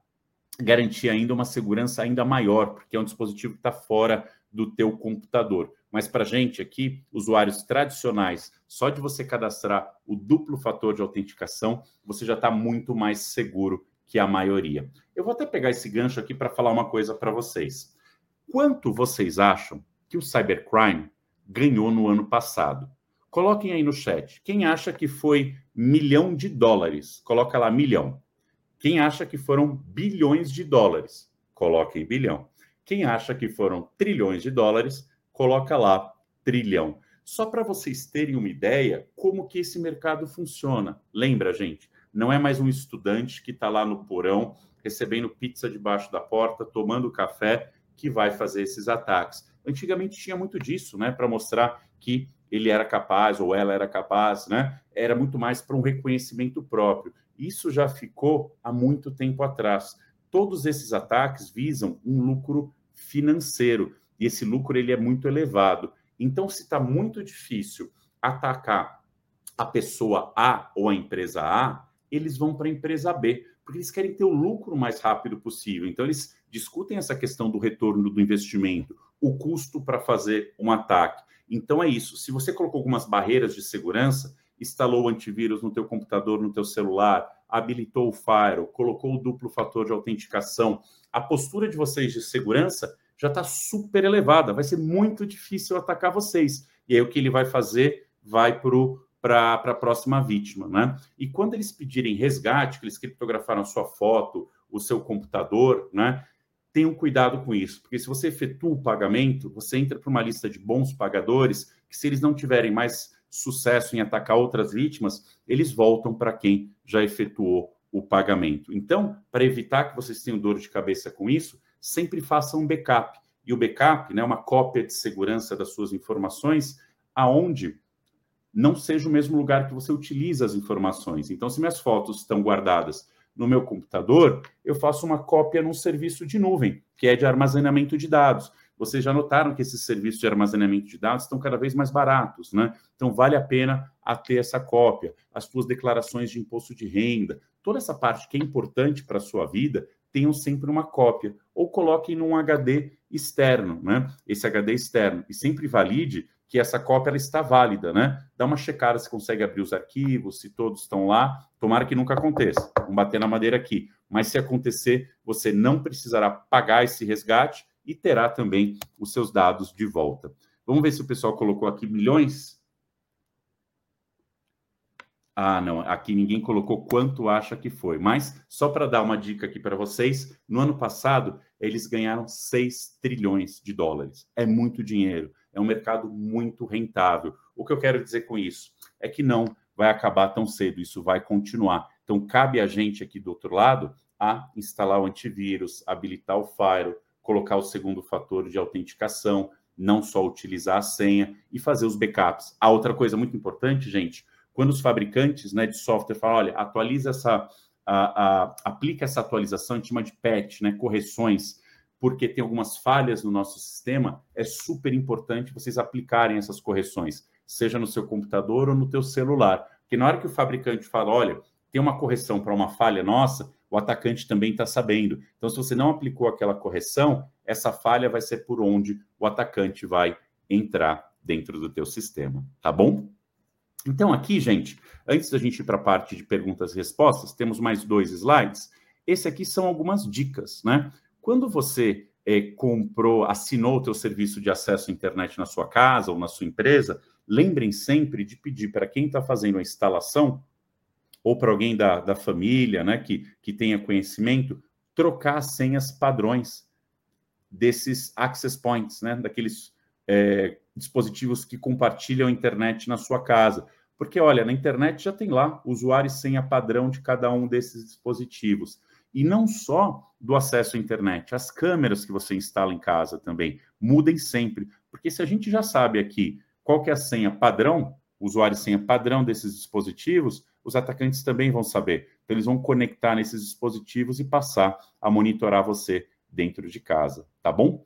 B: garantir ainda uma segurança ainda maior, porque é um dispositivo que está fora do teu computador. Mas para gente aqui, usuários tradicionais, só de você cadastrar o duplo fator de autenticação, você já está muito mais seguro que a maioria. Eu vou até pegar esse gancho aqui para falar uma coisa para vocês. Quanto vocês acham que o cybercrime ganhou no ano passado? Coloquem aí no chat. Quem acha que foi milhão de dólares? Coloca lá milhão. Quem acha que foram bilhões de dólares? Coloquem bilhão. Quem acha que foram trilhões de dólares? Coloca lá trilhão. Só para vocês terem uma ideia como que esse mercado funciona. Lembra, gente? Não é mais um estudante que está lá no porão recebendo pizza debaixo da porta, tomando café que vai fazer esses ataques. Antigamente tinha muito disso, né, para mostrar que ele era capaz ou ela era capaz, né? Era muito mais para um reconhecimento próprio. Isso já ficou há muito tempo atrás. Todos esses ataques visam um lucro financeiro e esse lucro ele é muito elevado. Então, se está muito difícil atacar a pessoa A ou a empresa A, eles vão para a empresa B, porque eles querem ter o lucro mais rápido possível. Então, eles discutem essa questão do retorno do investimento, o custo para fazer um ataque. Então, é isso. Se você colocou algumas barreiras de segurança, instalou o antivírus no teu computador, no teu celular, habilitou o Firewall, colocou o duplo fator de autenticação, a postura de vocês de segurança já está super elevada. Vai ser muito difícil atacar vocês. E aí, o que ele vai fazer? Vai para a próxima vítima, né? E quando eles pedirem resgate, que eles criptografaram a sua foto, o seu computador, né? Tenham cuidado com isso, porque se você efetua o pagamento, você entra para uma lista de bons pagadores, que se eles não tiverem mais sucesso em atacar outras vítimas, eles voltam para quem já efetuou o pagamento. Então, para evitar que vocês tenham dor de cabeça com isso, sempre façam um backup. E o backup, né, uma cópia de segurança das suas informações, aonde não seja o mesmo lugar que você utiliza as informações. Então, se minhas fotos estão guardadas no meu computador, eu faço uma cópia num serviço de nuvem, que é de armazenamento de dados. Vocês já notaram que esses serviços de armazenamento de dados estão cada vez mais baratos, né? Então, vale a pena a ter essa cópia. As suas declarações de imposto de renda, toda essa parte que é importante para a sua vida, tenham sempre uma cópia. Ou coloquem num HD externo, né? Esse HD externo. E sempre valide que essa cópia ela está válida, né? Dá uma checada se consegue abrir os arquivos, se todos estão lá. Tomara que nunca aconteça. Vamos bater na madeira aqui. Mas se acontecer, você não precisará pagar esse resgate e terá também os seus dados de volta. Vamos ver se o pessoal colocou aqui milhões. Ah, não, aqui ninguém colocou quanto acha que foi. Mas, só para dar uma dica aqui para vocês, no ano passado, eles ganharam 6 trilhões de dólares. É muito dinheiro é um mercado muito rentável. O que eu quero dizer com isso é que não vai acabar tão cedo, isso vai continuar. Então, cabe a gente aqui do outro lado a instalar o antivírus, habilitar o Firewall, colocar o segundo fator de autenticação, não só utilizar a senha e fazer os backups. A outra coisa muito importante, gente, quando os fabricantes né, de software falam, olha, atualiza essa, a, a, aplica essa atualização, a gente chama de patch, né, correções porque tem algumas falhas no nosso sistema, é super importante vocês aplicarem essas correções, seja no seu computador ou no teu celular. Porque na hora que o fabricante fala, olha, tem uma correção para uma falha nossa, o atacante também está sabendo. Então, se você não aplicou aquela correção, essa falha vai ser por onde o atacante vai entrar dentro do teu sistema, tá bom? Então, aqui, gente, antes da gente ir para a parte de perguntas e respostas, temos mais dois slides. Esse aqui são algumas dicas, né? Quando você é, comprou, assinou o teu serviço de acesso à internet na sua casa ou na sua empresa, lembrem sempre de pedir para quem está fazendo a instalação ou para alguém da, da família, né, que, que tenha conhecimento, trocar as senhas padrões desses access points, né, daqueles é, dispositivos que compartilham a internet na sua casa. Porque, olha, na internet já tem lá usuário e senha padrão de cada um desses dispositivos. E não só do acesso à internet, as câmeras que você instala em casa também mudem sempre, porque se a gente já sabe aqui qual que é a senha padrão, usuário e senha padrão desses dispositivos, os atacantes também vão saber. Então eles vão conectar nesses dispositivos e passar a monitorar você dentro de casa, tá bom?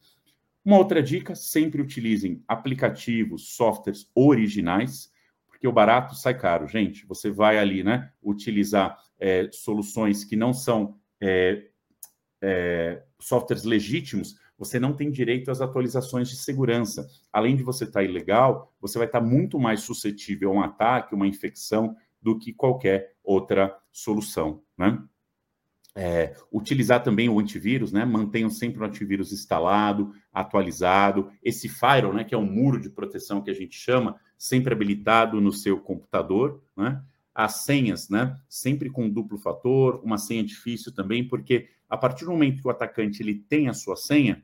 B: Uma outra dica, sempre utilizem aplicativos, softwares originais, porque o barato sai caro. Gente, você vai ali, né, utilizar é, soluções que não são é, é, softwares legítimos, você não tem direito às atualizações de segurança. Além de você estar tá ilegal, você vai estar tá muito mais suscetível a um ataque, uma infecção, do que qualquer outra solução. Né? É, utilizar também o antivírus, né? Mantenham sempre o antivírus instalado, atualizado. Esse firewall, né, que é um muro de proteção que a gente chama, sempre habilitado no seu computador, né? as senhas, né? Sempre com duplo fator, uma senha difícil também, porque a partir do momento que o atacante ele tem a sua senha,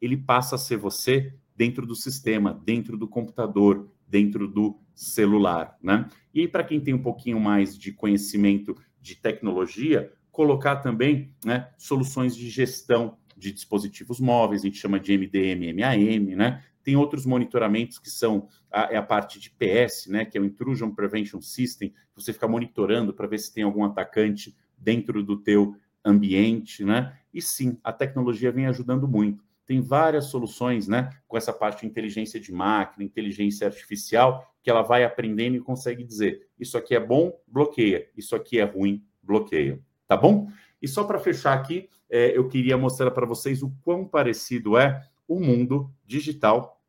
B: ele passa a ser você dentro do sistema, dentro do computador, dentro do celular, né? E para quem tem um pouquinho mais de conhecimento de tecnologia, colocar também, né, soluções de gestão de dispositivos móveis, a gente chama de MDM, MAM, né? Tem outros monitoramentos que são a, é a parte de PS, né? Que é o Intrusion Prevention System, você fica monitorando para ver se tem algum atacante dentro do teu ambiente, né? E sim, a tecnologia vem ajudando muito. Tem várias soluções, né? Com essa parte de inteligência de máquina, inteligência artificial, que ela vai aprendendo e consegue dizer: isso aqui é bom, bloqueia, isso aqui é ruim, bloqueia. Tá bom? E só para fechar aqui, é, eu queria mostrar para vocês o quão parecido é o mundo digital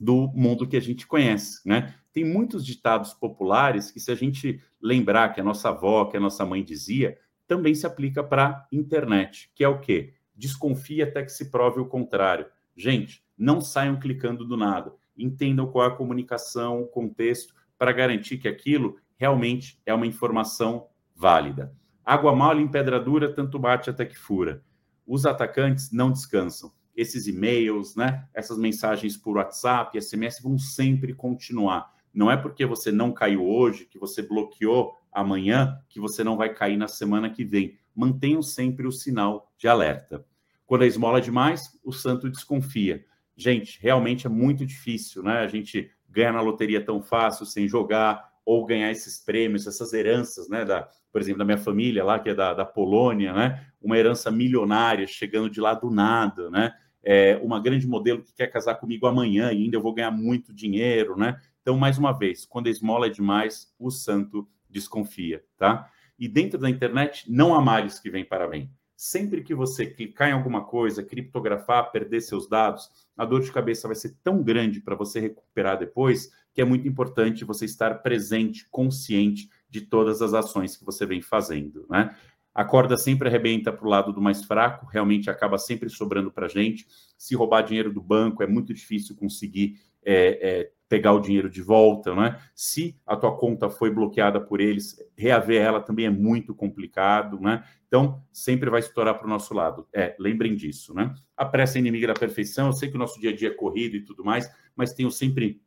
B: do mundo que a gente conhece, né? Tem muitos ditados populares que, se a gente lembrar que a nossa avó, que a nossa mãe dizia, também se aplica para a internet, que é o quê? Desconfie até que se prove o contrário. Gente, não saiam clicando do nada. Entendam qual é a comunicação, o contexto, para garantir que aquilo realmente é uma informação válida. Água mole em pedra dura, tanto bate até que fura. Os atacantes não descansam. Esses e-mails, né, essas mensagens por WhatsApp, SMS vão sempre continuar. Não é porque você não caiu hoje, que você bloqueou amanhã, que você não vai cair na semana que vem. Mantenham sempre o sinal de alerta. Quando a esmola é demais, o santo desconfia. Gente, realmente é muito difícil, né? A gente ganha na loteria tão fácil sem jogar, ou ganhar esses prêmios, essas heranças, né? Da, por exemplo, da minha família lá, que é da, da Polônia, né? Uma herança milionária chegando de lá do nada, né? É, uma grande modelo que quer casar comigo amanhã e ainda eu vou ganhar muito dinheiro, né? Então, mais uma vez, quando a esmola é demais, o santo desconfia, tá? E dentro da internet, não há males que vêm para bem. Sempre que você clicar em alguma coisa, criptografar, perder seus dados, a dor de cabeça vai ser tão grande para você recuperar depois que é muito importante você estar presente, consciente de todas as ações que você vem fazendo, né? A corda sempre arrebenta para o lado do mais fraco, realmente acaba sempre sobrando para a gente. Se roubar dinheiro do banco, é muito difícil conseguir é, é, pegar o dinheiro de volta, né? Se a tua conta foi bloqueada por eles, reaver ela também é muito complicado, né? Então, sempre vai estourar para o nosso lado. É, lembrem disso, né? A pressa é inimiga da perfeição. Eu sei que o nosso dia a dia é corrido e tudo mais, mas tenham sempre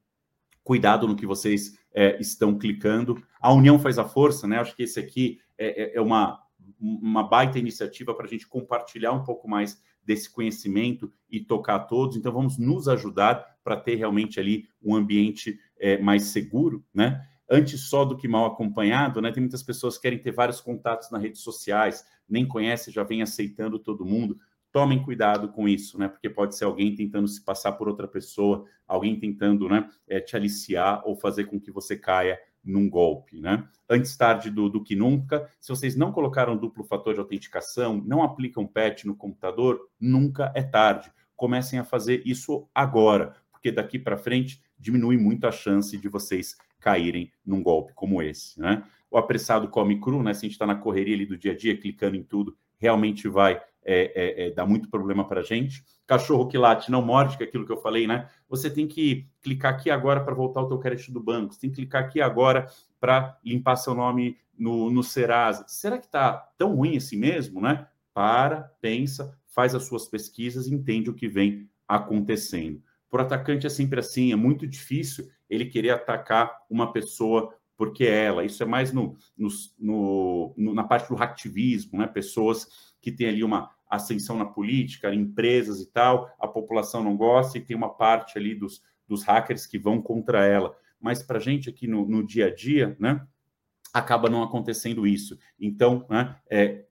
B: cuidado no que vocês é, estão clicando. A união faz a força, né? Acho que esse aqui é, é, é uma, uma baita iniciativa para a gente compartilhar um pouco mais desse conhecimento e tocar a todos. Então, vamos nos ajudar para ter realmente ali um ambiente é, mais seguro, né? Antes só do que mal acompanhado, né? Tem muitas pessoas que querem ter vários contatos nas redes sociais, nem conhece, já vem aceitando todo mundo tomem cuidado com isso, né? Porque pode ser alguém tentando se passar por outra pessoa, alguém tentando, né, é, te aliciar ou fazer com que você caia num golpe, né? Antes tarde do, do que nunca. Se vocês não colocaram duplo fator de autenticação, não aplicam patch no computador, nunca é tarde. Comecem a fazer isso agora, porque daqui para frente diminui muito a chance de vocês caírem num golpe como esse, né? O apressado come cru, né? Se a gente está na correria ali do dia a dia, clicando em tudo, realmente vai é, é, é, dá muito problema para a gente. Cachorro que late não morde, que é aquilo que eu falei, né? Você tem que clicar aqui agora para voltar o teu crédito do banco. Você tem que clicar aqui agora para limpar seu nome no, no Serasa. Será que está tão ruim assim mesmo, né? Para, pensa, faz as suas pesquisas e entende o que vem acontecendo. Por atacante é sempre assim, é muito difícil ele querer atacar uma pessoa porque é ela. Isso é mais no, no, no, na parte do hacktivismo, né? Pessoas que têm ali uma ascensão na política, empresas e tal, a população não gosta e tem uma parte ali dos, dos hackers que vão contra ela. Mas para a gente aqui no, no, dia a dia, né, acaba não acontecendo isso. Então, né, é,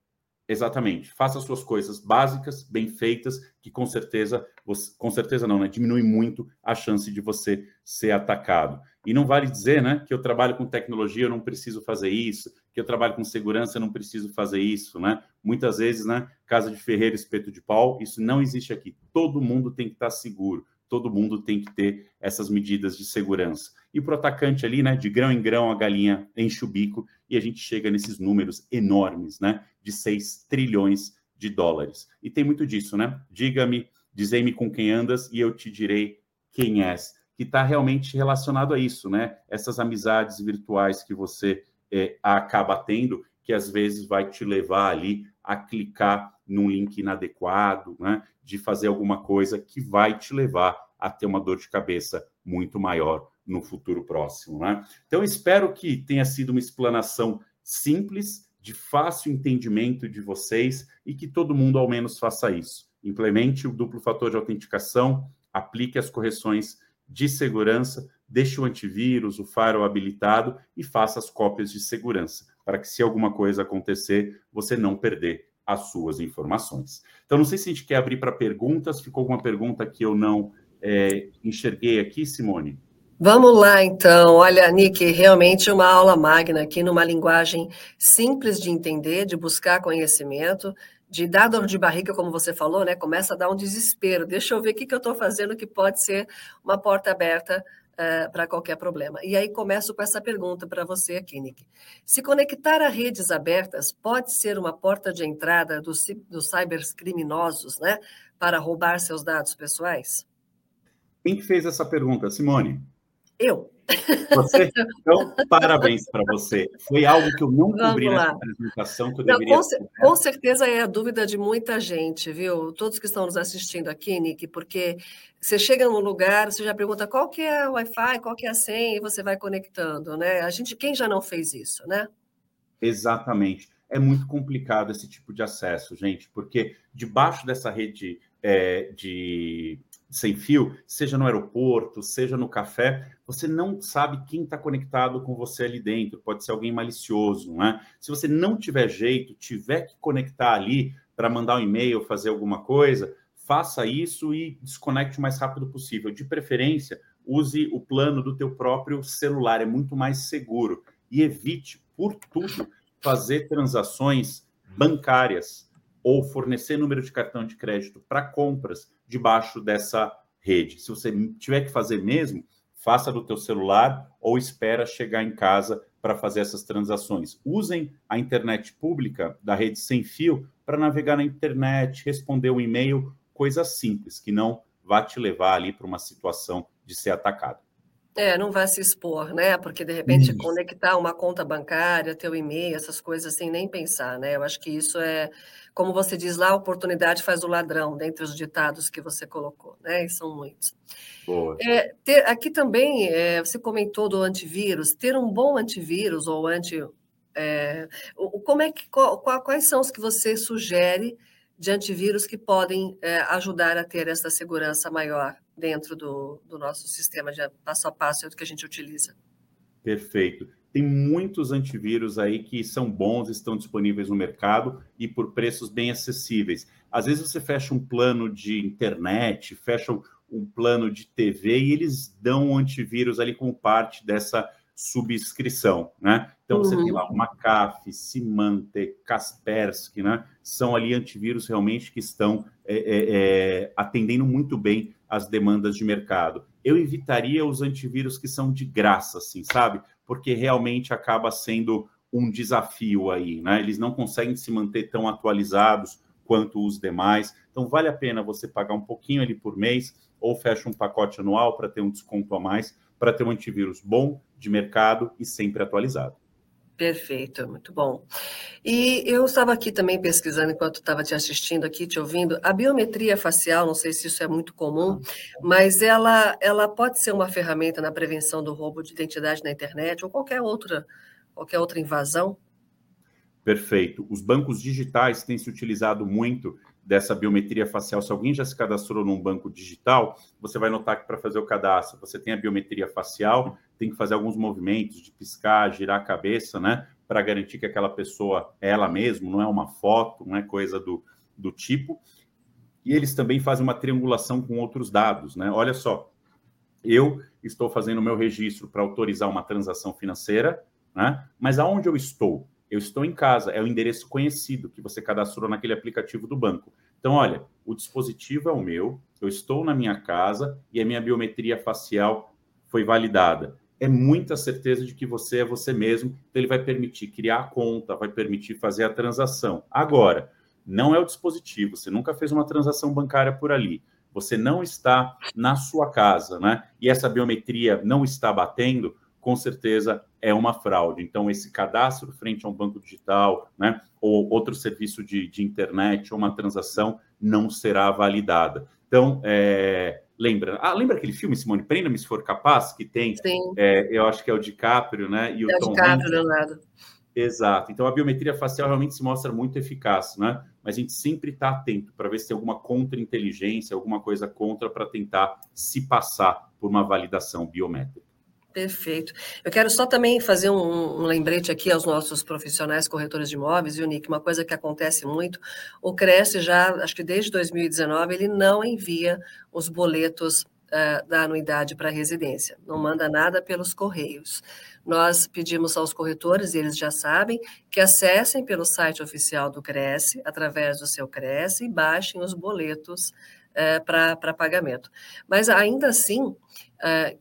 B: exatamente, faça suas coisas básicas, bem feitas, que com certeza, você, com certeza não, né, diminui muito a chance de você ser atacado. E não vale dizer, né, que eu trabalho com tecnologia, eu não preciso fazer isso, que eu trabalho com segurança, não preciso fazer isso, né? Muitas vezes, né, casa de ferreiro, espeto de pau, isso não existe aqui. Todo mundo tem que estar seguro, todo mundo tem que ter essas medidas de segurança. E para o atacante ali, né, de grão em grão, a galinha enche o bico e a gente chega nesses números enormes, né, de 6 trilhões de dólares. E tem muito disso, né? Diga-me, dizei-me com quem andas e eu te direi quem és que está realmente relacionado a isso, né? Essas amizades virtuais que você é, acaba tendo, que às vezes vai te levar ali a clicar num link inadequado, né? De fazer alguma coisa que vai te levar a ter uma dor de cabeça muito maior no futuro próximo, né? Então, espero que tenha sido uma explanação simples, de fácil entendimento de vocês e que todo mundo ao menos faça isso implemente o duplo fator de autenticação, aplique as correções de segurança, deixe o antivírus, o firewall habilitado e faça as cópias de segurança, para que se alguma coisa acontecer, você não perder as suas informações. Então, não sei se a gente quer abrir para perguntas, ficou alguma pergunta que eu não é, enxerguei aqui, Simone?
A: Vamos lá, então. Olha, Nick, realmente uma aula magna aqui, numa linguagem simples de entender, de buscar conhecimento, de dar dor de barriga, como você falou, né? Começa a dar um desespero. Deixa eu ver o que, que eu estou fazendo que pode ser uma porta aberta uh, eh, para qualquer problema. E aí começo com essa pergunta para você aqui, Nick. Se conectar a redes abertas pode ser uma porta de entrada dos, dos cybercriminosos, né? Para roubar seus dados pessoais?
B: Quem fez essa pergunta, Simone?
A: Eu.
B: Você? Então, parabéns para você. Foi algo que eu não cobri nessa apresentação que eu não, deveria...
A: Com, com, certeza é a dúvida de muita gente, viu? Todos que estão nos assistindo aqui, Nick, porque você chega num lugar, você já pergunta qual que é o Wi-Fi, qual que é a senha, e você vai conectando, né? A gente, quem já não fez isso, né?
B: Exatamente. É muito complicado esse tipo de acesso, gente, porque debaixo dessa rede é, de sem fio, seja no aeroporto, seja no café, você não sabe quem está conectado com você ali dentro. Pode ser alguém malicioso, né? Se você não tiver jeito, tiver que conectar ali para mandar um e-mail, fazer alguma coisa, faça isso e desconecte o mais rápido possível. De preferência, use o plano do teu próprio celular, é muito mais seguro. E evite, por tudo, fazer transações bancárias ou fornecer número de cartão de crédito para compras debaixo dessa rede. Se você tiver que fazer mesmo, faça do teu celular ou espera chegar em casa para fazer essas transações. Usem a internet pública da rede sem fio para navegar na internet, responder um e-mail, coisa simples, que não vá te levar ali para uma situação de ser atacado.
A: É, não vai se expor, né? Porque de repente isso. conectar uma conta bancária, teu e-mail, essas coisas sem nem pensar, né? Eu acho que isso é, como você diz lá, a oportunidade faz o ladrão, dentre os ditados que você colocou, né? E são muitos. Boa. É, ter, aqui também, é, você comentou do antivírus, ter um bom antivírus ou anti. É, como é que, qual, quais são os que você sugere de antivírus que podem é, ajudar a ter essa segurança maior? Dentro do, do nosso sistema de passo a passo que a gente utiliza.
B: Perfeito. Tem muitos antivírus aí que são bons, estão disponíveis no mercado e por preços bem acessíveis. Às vezes você fecha um plano de internet, fecha um plano de TV e eles dão um antivírus ali como parte dessa subscrição, né? Então, uhum. você tem lá o McAfee, Symantec, Kaspersky, né? São ali antivírus realmente que estão é, é, é, atendendo muito bem as demandas de mercado. Eu evitaria os antivírus que são de graça, assim, sabe? Porque realmente acaba sendo um desafio aí, né? Eles não conseguem se manter tão atualizados quanto os demais. Então, vale a pena você pagar um pouquinho ali por mês ou fecha um pacote anual para ter um desconto a mais, para ter um antivírus bom, de mercado e sempre atualizado.
A: Perfeito, muito bom. E eu estava aqui também pesquisando enquanto estava te assistindo aqui, te ouvindo. A biometria facial, não sei se isso é muito comum, mas ela, ela pode ser uma ferramenta na prevenção do roubo de identidade na internet ou qualquer outra, qualquer outra invasão?
B: Perfeito. Os bancos digitais têm se utilizado muito dessa biometria facial. Se alguém já se cadastrou num banco digital, você vai notar que para fazer o cadastro, você tem a biometria facial, tem que fazer alguns movimentos de piscar, girar a cabeça, né? Para garantir que aquela pessoa é ela mesma, não é uma foto, não é coisa do, do tipo. E eles também fazem uma triangulação com outros dados, né? Olha só, eu estou fazendo o meu registro para autorizar uma transação financeira, né? Mas aonde eu estou? Eu estou em casa, é o endereço conhecido que você cadastrou naquele aplicativo do banco. Então, olha, o dispositivo é o meu, eu estou na minha casa e a minha biometria facial foi validada é muita certeza de que você é você mesmo, então ele vai permitir criar a conta, vai permitir fazer a transação. Agora, não é o dispositivo, você nunca fez uma transação bancária por ali, você não está na sua casa, né? E essa biometria não está batendo, com certeza é uma fraude. Então, esse cadastro frente a um banco digital, né, ou outro serviço de, de internet, ou uma transação, não será validada. Então, é, lembra. Ah, lembra aquele filme, Simone? Prenda-me se for capaz, que tem. É, eu acho que é o DiCaprio, né?
A: E o é o Tom DiCaprio, Leonardo.
B: Exato. Então a biometria facial realmente se mostra muito eficaz, né? Mas a gente sempre está atento para ver se tem alguma contra-inteligência, alguma coisa contra para tentar se passar por uma validação biométrica.
A: Perfeito. Eu quero só também fazer um, um, lembrete aqui aos nossos profissionais corretores de imóveis, viu, Nick? Uma coisa que acontece muito, o Cresce já, acho que desde 2019, ele não envia os boletos uh, da anuidade para residência, não manda nada pelos correios. Nós pedimos aos corretores, e eles já sabem, que acessem pelo site oficial do Cresce, através do seu Cresce, e baixem os boletos uh, para pagamento. Mas ainda assim, uh,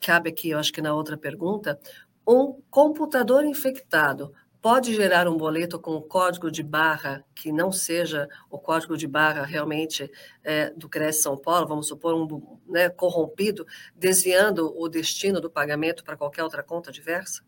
A: cabe aqui, eu acho que na outra pergunta, um computador infectado pode gerar um boleto com código de barra que não seja o código de barra realmente é, do Cresce São Paulo, vamos supor, um né, corrompido, desviando o destino do pagamento para qualquer outra conta diversa?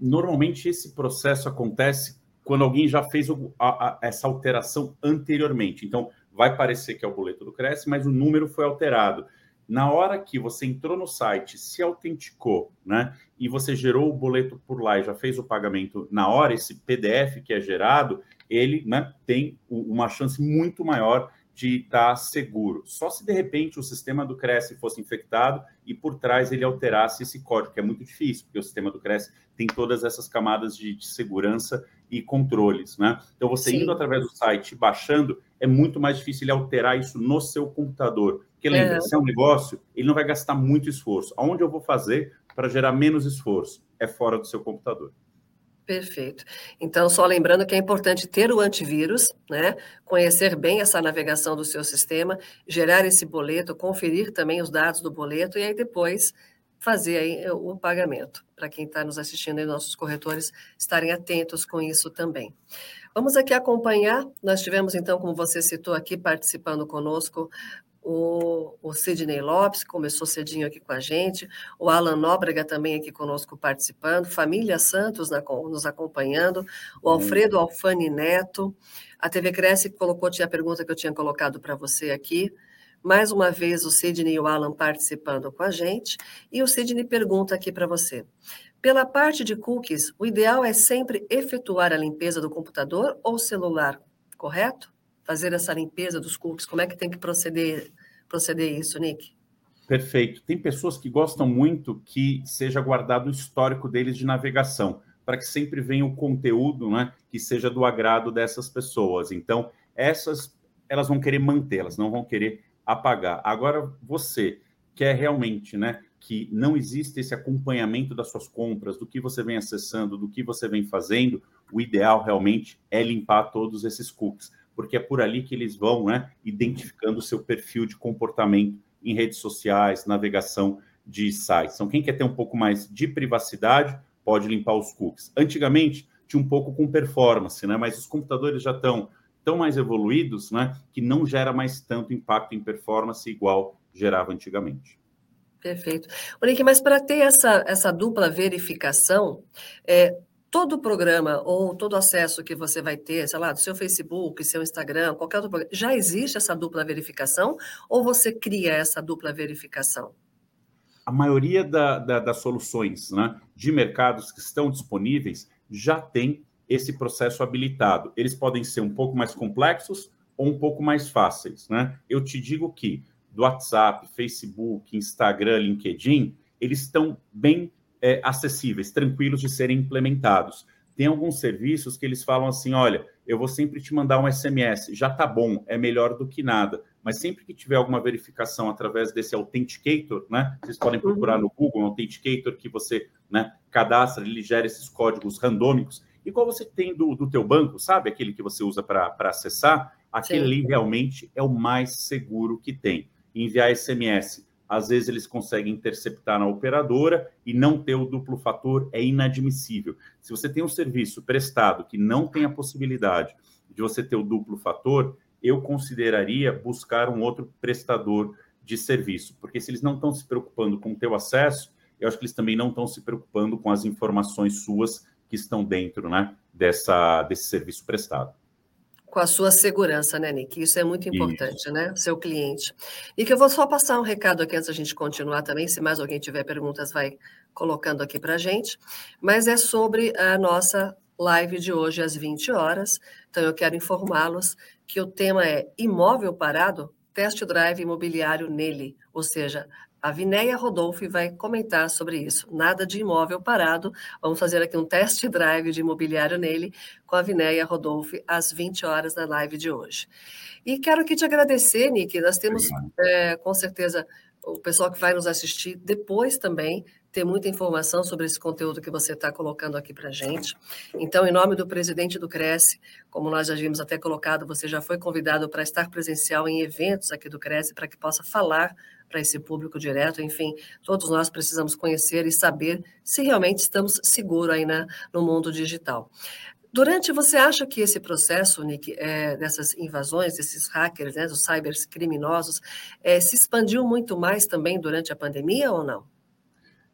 B: Normalmente esse processo acontece quando alguém já fez a, a, essa alteração anteriormente. Então, vai parecer que é o boleto do Cresce, mas o número foi alterado. Na hora que você entrou no site, se autenticou, né, e você gerou o boleto por lá e já fez o pagamento na hora, esse PDF que é gerado, ele né, tem uma chance muito maior de estar seguro. Só se de repente o sistema do Cresce fosse infectado e por trás ele alterasse esse código, que é muito difícil, porque o sistema do Cresce tem todas essas camadas de, de segurança e controles, né? Então você Sim. indo através do site, baixando, é muito mais difícil ele alterar isso no seu computador. Porque lembra, é. se é um negócio, ele não vai gastar muito esforço. Aonde eu vou fazer para gerar menos esforço? É fora do seu computador.
A: Perfeito. Então, só lembrando que é importante ter o antivírus, né? Conhecer bem essa navegação do seu sistema, gerar esse boleto, conferir também os dados do boleto e aí depois fazer aí o pagamento. Para quem está nos assistindo e nossos corretores estarem atentos com isso também. Vamos aqui acompanhar. Nós tivemos, então, como você citou aqui, participando conosco, o, o Sidney Lopes, que começou cedinho aqui com a gente, o Alan Nóbrega também aqui conosco participando, Família Santos na, nos acompanhando, o Alfredo Alfani Neto, a TV Cresce colocou, tinha a pergunta que eu tinha colocado para você aqui, mais uma vez o Sidney e o Alan participando com a gente, e o Sidney pergunta aqui para você, pela parte de cookies, o ideal é sempre efetuar a limpeza do computador ou celular, correto? Fazer essa limpeza dos cookies? Como é que tem que proceder, proceder isso, Nick?
B: Perfeito. Tem pessoas que gostam muito que seja guardado o histórico deles de navegação, para que sempre venha o conteúdo né, que seja do agrado dessas pessoas. Então, essas elas vão querer manter, elas não vão querer apagar. Agora, você quer realmente né, que não existe esse acompanhamento das suas compras, do que você vem acessando, do que você vem fazendo, o ideal realmente é limpar todos esses cookies porque é por ali que eles vão né, identificando o seu perfil de comportamento em redes sociais, navegação de sites. Então, quem quer ter um pouco mais de privacidade, pode limpar os cookies. Antigamente, tinha um pouco com performance, né? mas os computadores já estão tão mais evoluídos né, que não gera mais tanto impacto em performance igual gerava antigamente.
A: Perfeito. Nick, mas para ter essa, essa dupla verificação, é, todo programa ou todo acesso que você vai ter, sei lá, do seu Facebook, seu Instagram, qualquer outro programa, já existe essa dupla verificação ou você cria essa dupla verificação?
B: A maioria da, da, das soluções né, de mercados que estão disponíveis já tem esse processo habilitado. Eles podem ser um pouco mais complexos ou um pouco mais fáceis. Né? Eu te digo que do WhatsApp, Facebook, Instagram, LinkedIn, eles estão bem é, acessíveis, tranquilos de serem implementados. Tem alguns serviços que eles falam assim: olha, eu vou sempre te mandar um SMS, já tá bom, é melhor do que nada. Mas sempre que tiver alguma verificação através desse Authenticator, né? Vocês podem procurar no Google um Authenticator que você né, cadastra, ele gera esses códigos randômicos, igual você tem do, do teu banco, sabe? Aquele que você usa para acessar, aquele Sim. ali realmente é o mais seguro que tem. Enviar SMS às vezes eles conseguem interceptar na operadora e não ter o duplo fator é inadmissível. Se você tem um serviço prestado que não tem a possibilidade de você ter o duplo fator, eu consideraria buscar um outro prestador de serviço, porque se eles não estão se preocupando com o teu acesso, eu acho que eles também não estão se preocupando com as informações suas que estão dentro né, dessa, desse serviço prestado
A: com a sua segurança, né, Nick? Isso é muito importante, Isso. né? Seu cliente. E que eu vou só passar um recado aqui antes da gente continuar também, se mais alguém tiver perguntas, vai colocando aqui para a gente. Mas é sobre a nossa live de hoje às 20 horas. Então, eu quero informá-los que o tema é imóvel parado, test drive imobiliário nele, ou seja, a Vinéia Rodolfo vai comentar sobre isso. Nada de imóvel parado. Vamos fazer aqui um test drive de imobiliário nele com a Vinéia Rodolfo às 20 horas na live de hoje. E quero aqui te agradecer, Nick. Nós temos, é, com certeza, o pessoal que vai nos assistir depois também ter muita informação sobre esse conteúdo que você está colocando aqui para a gente. Então, em nome do presidente do Cresce, como nós já vimos até colocado, você já foi convidado para estar presencial em eventos aqui do Cresce, para que possa falar para esse público direto. Enfim, todos nós precisamos conhecer e saber se realmente estamos seguros aí na, no mundo digital. Durante, você acha que esse processo, Nick, é, dessas invasões, desses hackers, né, dos cybercriminosos, é, se expandiu muito mais também durante a pandemia ou não?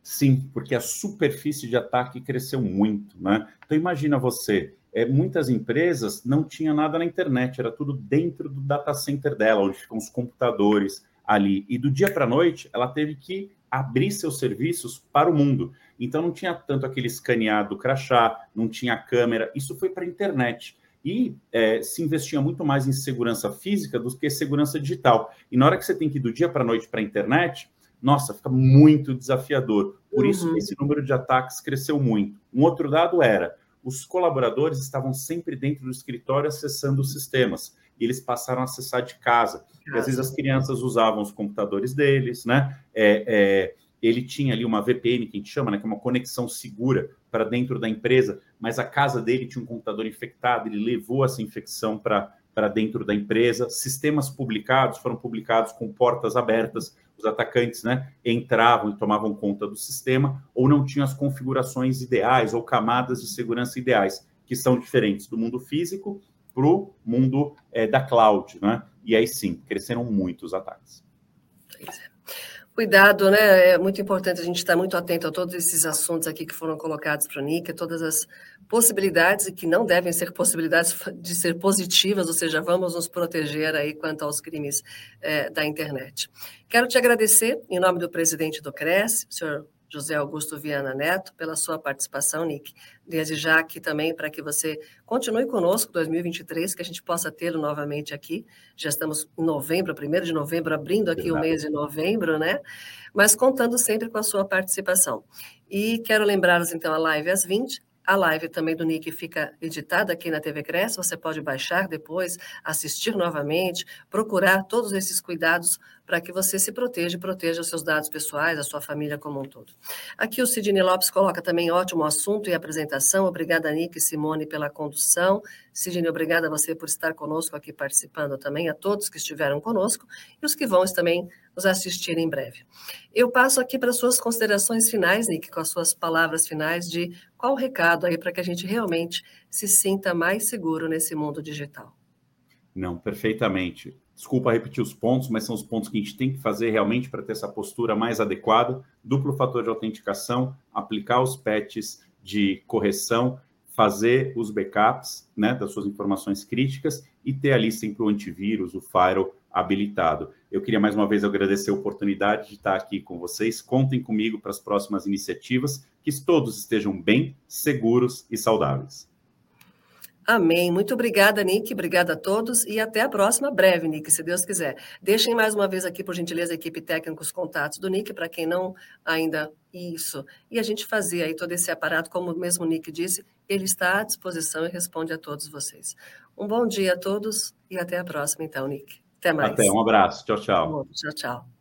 B: Sim, porque a superfície de ataque cresceu muito, né? Então imagina você, é, muitas empresas não tinham nada na internet, era tudo dentro do data center dela, onde ficam os computadores ali. E do dia para a noite, ela teve que abrir seus serviços para o mundo. Então não tinha tanto aquele escaneado crachá, não tinha câmera, isso foi para a internet. E é, se investia muito mais em segurança física do que segurança digital. E na hora que você tem que ir do dia para a noite para a internet, nossa, fica muito desafiador. Por uhum. isso esse número de ataques cresceu muito. Um outro dado era, os colaboradores estavam sempre dentro do escritório acessando os sistemas. E eles passaram a acessar de casa. E às vezes as crianças usavam os computadores deles, né? É, é, ele tinha ali uma VPN, que a gente chama, né, que é uma conexão segura para dentro da empresa, mas a casa dele tinha um computador infectado, ele levou essa infecção para para dentro da empresa. Sistemas publicados foram publicados com portas abertas. Os atacantes né, entravam e tomavam conta do sistema ou não tinham as configurações ideais ou camadas de segurança ideais, que são diferentes do mundo físico para o mundo é, da cloud. Né? E aí sim, cresceram muito os ataques.
A: Pois é. Cuidado, né? É muito importante a gente estar muito atento a todos esses assuntos aqui que foram colocados para o Nica, todas as possibilidades e que não devem ser possibilidades de ser positivas, ou seja, vamos nos proteger aí quanto aos crimes é, da internet. Quero te agradecer, em nome do presidente do CRES, senhor José Augusto Viana Neto, pela sua participação, Nick. Desde já aqui também para que você continue conosco 2023, que a gente possa tê-lo novamente aqui. Já estamos em novembro, 1 de novembro, abrindo aqui o mês de novembro, né? Mas contando sempre com a sua participação. E quero lembrá-los, então, a live às 20, a live também do Nick fica editada aqui na TV Cresce, você pode baixar depois, assistir novamente, procurar todos esses cuidados para que você se proteja e proteja os seus dados pessoais, a sua família como um todo. Aqui o Sidney Lopes coloca também ótimo assunto e apresentação. Obrigada, Nick e Simone, pela condução. Sidney, obrigada a você por estar conosco aqui participando também, a todos que estiveram conosco e os que vão também nos assistir em breve. Eu passo aqui para suas considerações finais, Nick, com as suas palavras finais de qual o recado aí para que a gente realmente se sinta mais seguro nesse mundo digital.
B: Não, perfeitamente. Desculpa repetir os pontos, mas são os pontos que a gente tem que fazer realmente para ter essa postura mais adequada. Duplo fator de autenticação, aplicar os patches de correção, fazer os backups né, das suas informações críticas e ter ali sempre o antivírus, o firewall habilitado. Eu queria mais uma vez agradecer a oportunidade de estar aqui com vocês. Contem comigo para as próximas iniciativas, que todos estejam bem, seguros e saudáveis.
A: Amém. Muito obrigada, Nick. Obrigada a todos e até a próxima breve, Nick, se Deus quiser. Deixem mais uma vez aqui, por gentileza, a equipe técnica, os contatos do Nick, para quem não ainda isso. E a gente fazia aí todo esse aparato, como mesmo o Nick disse, ele está à disposição e responde a todos vocês. Um bom dia a todos e até a próxima, então, Nick. Até mais.
B: Até, um abraço. Tchau, tchau.
A: Tchau, tchau.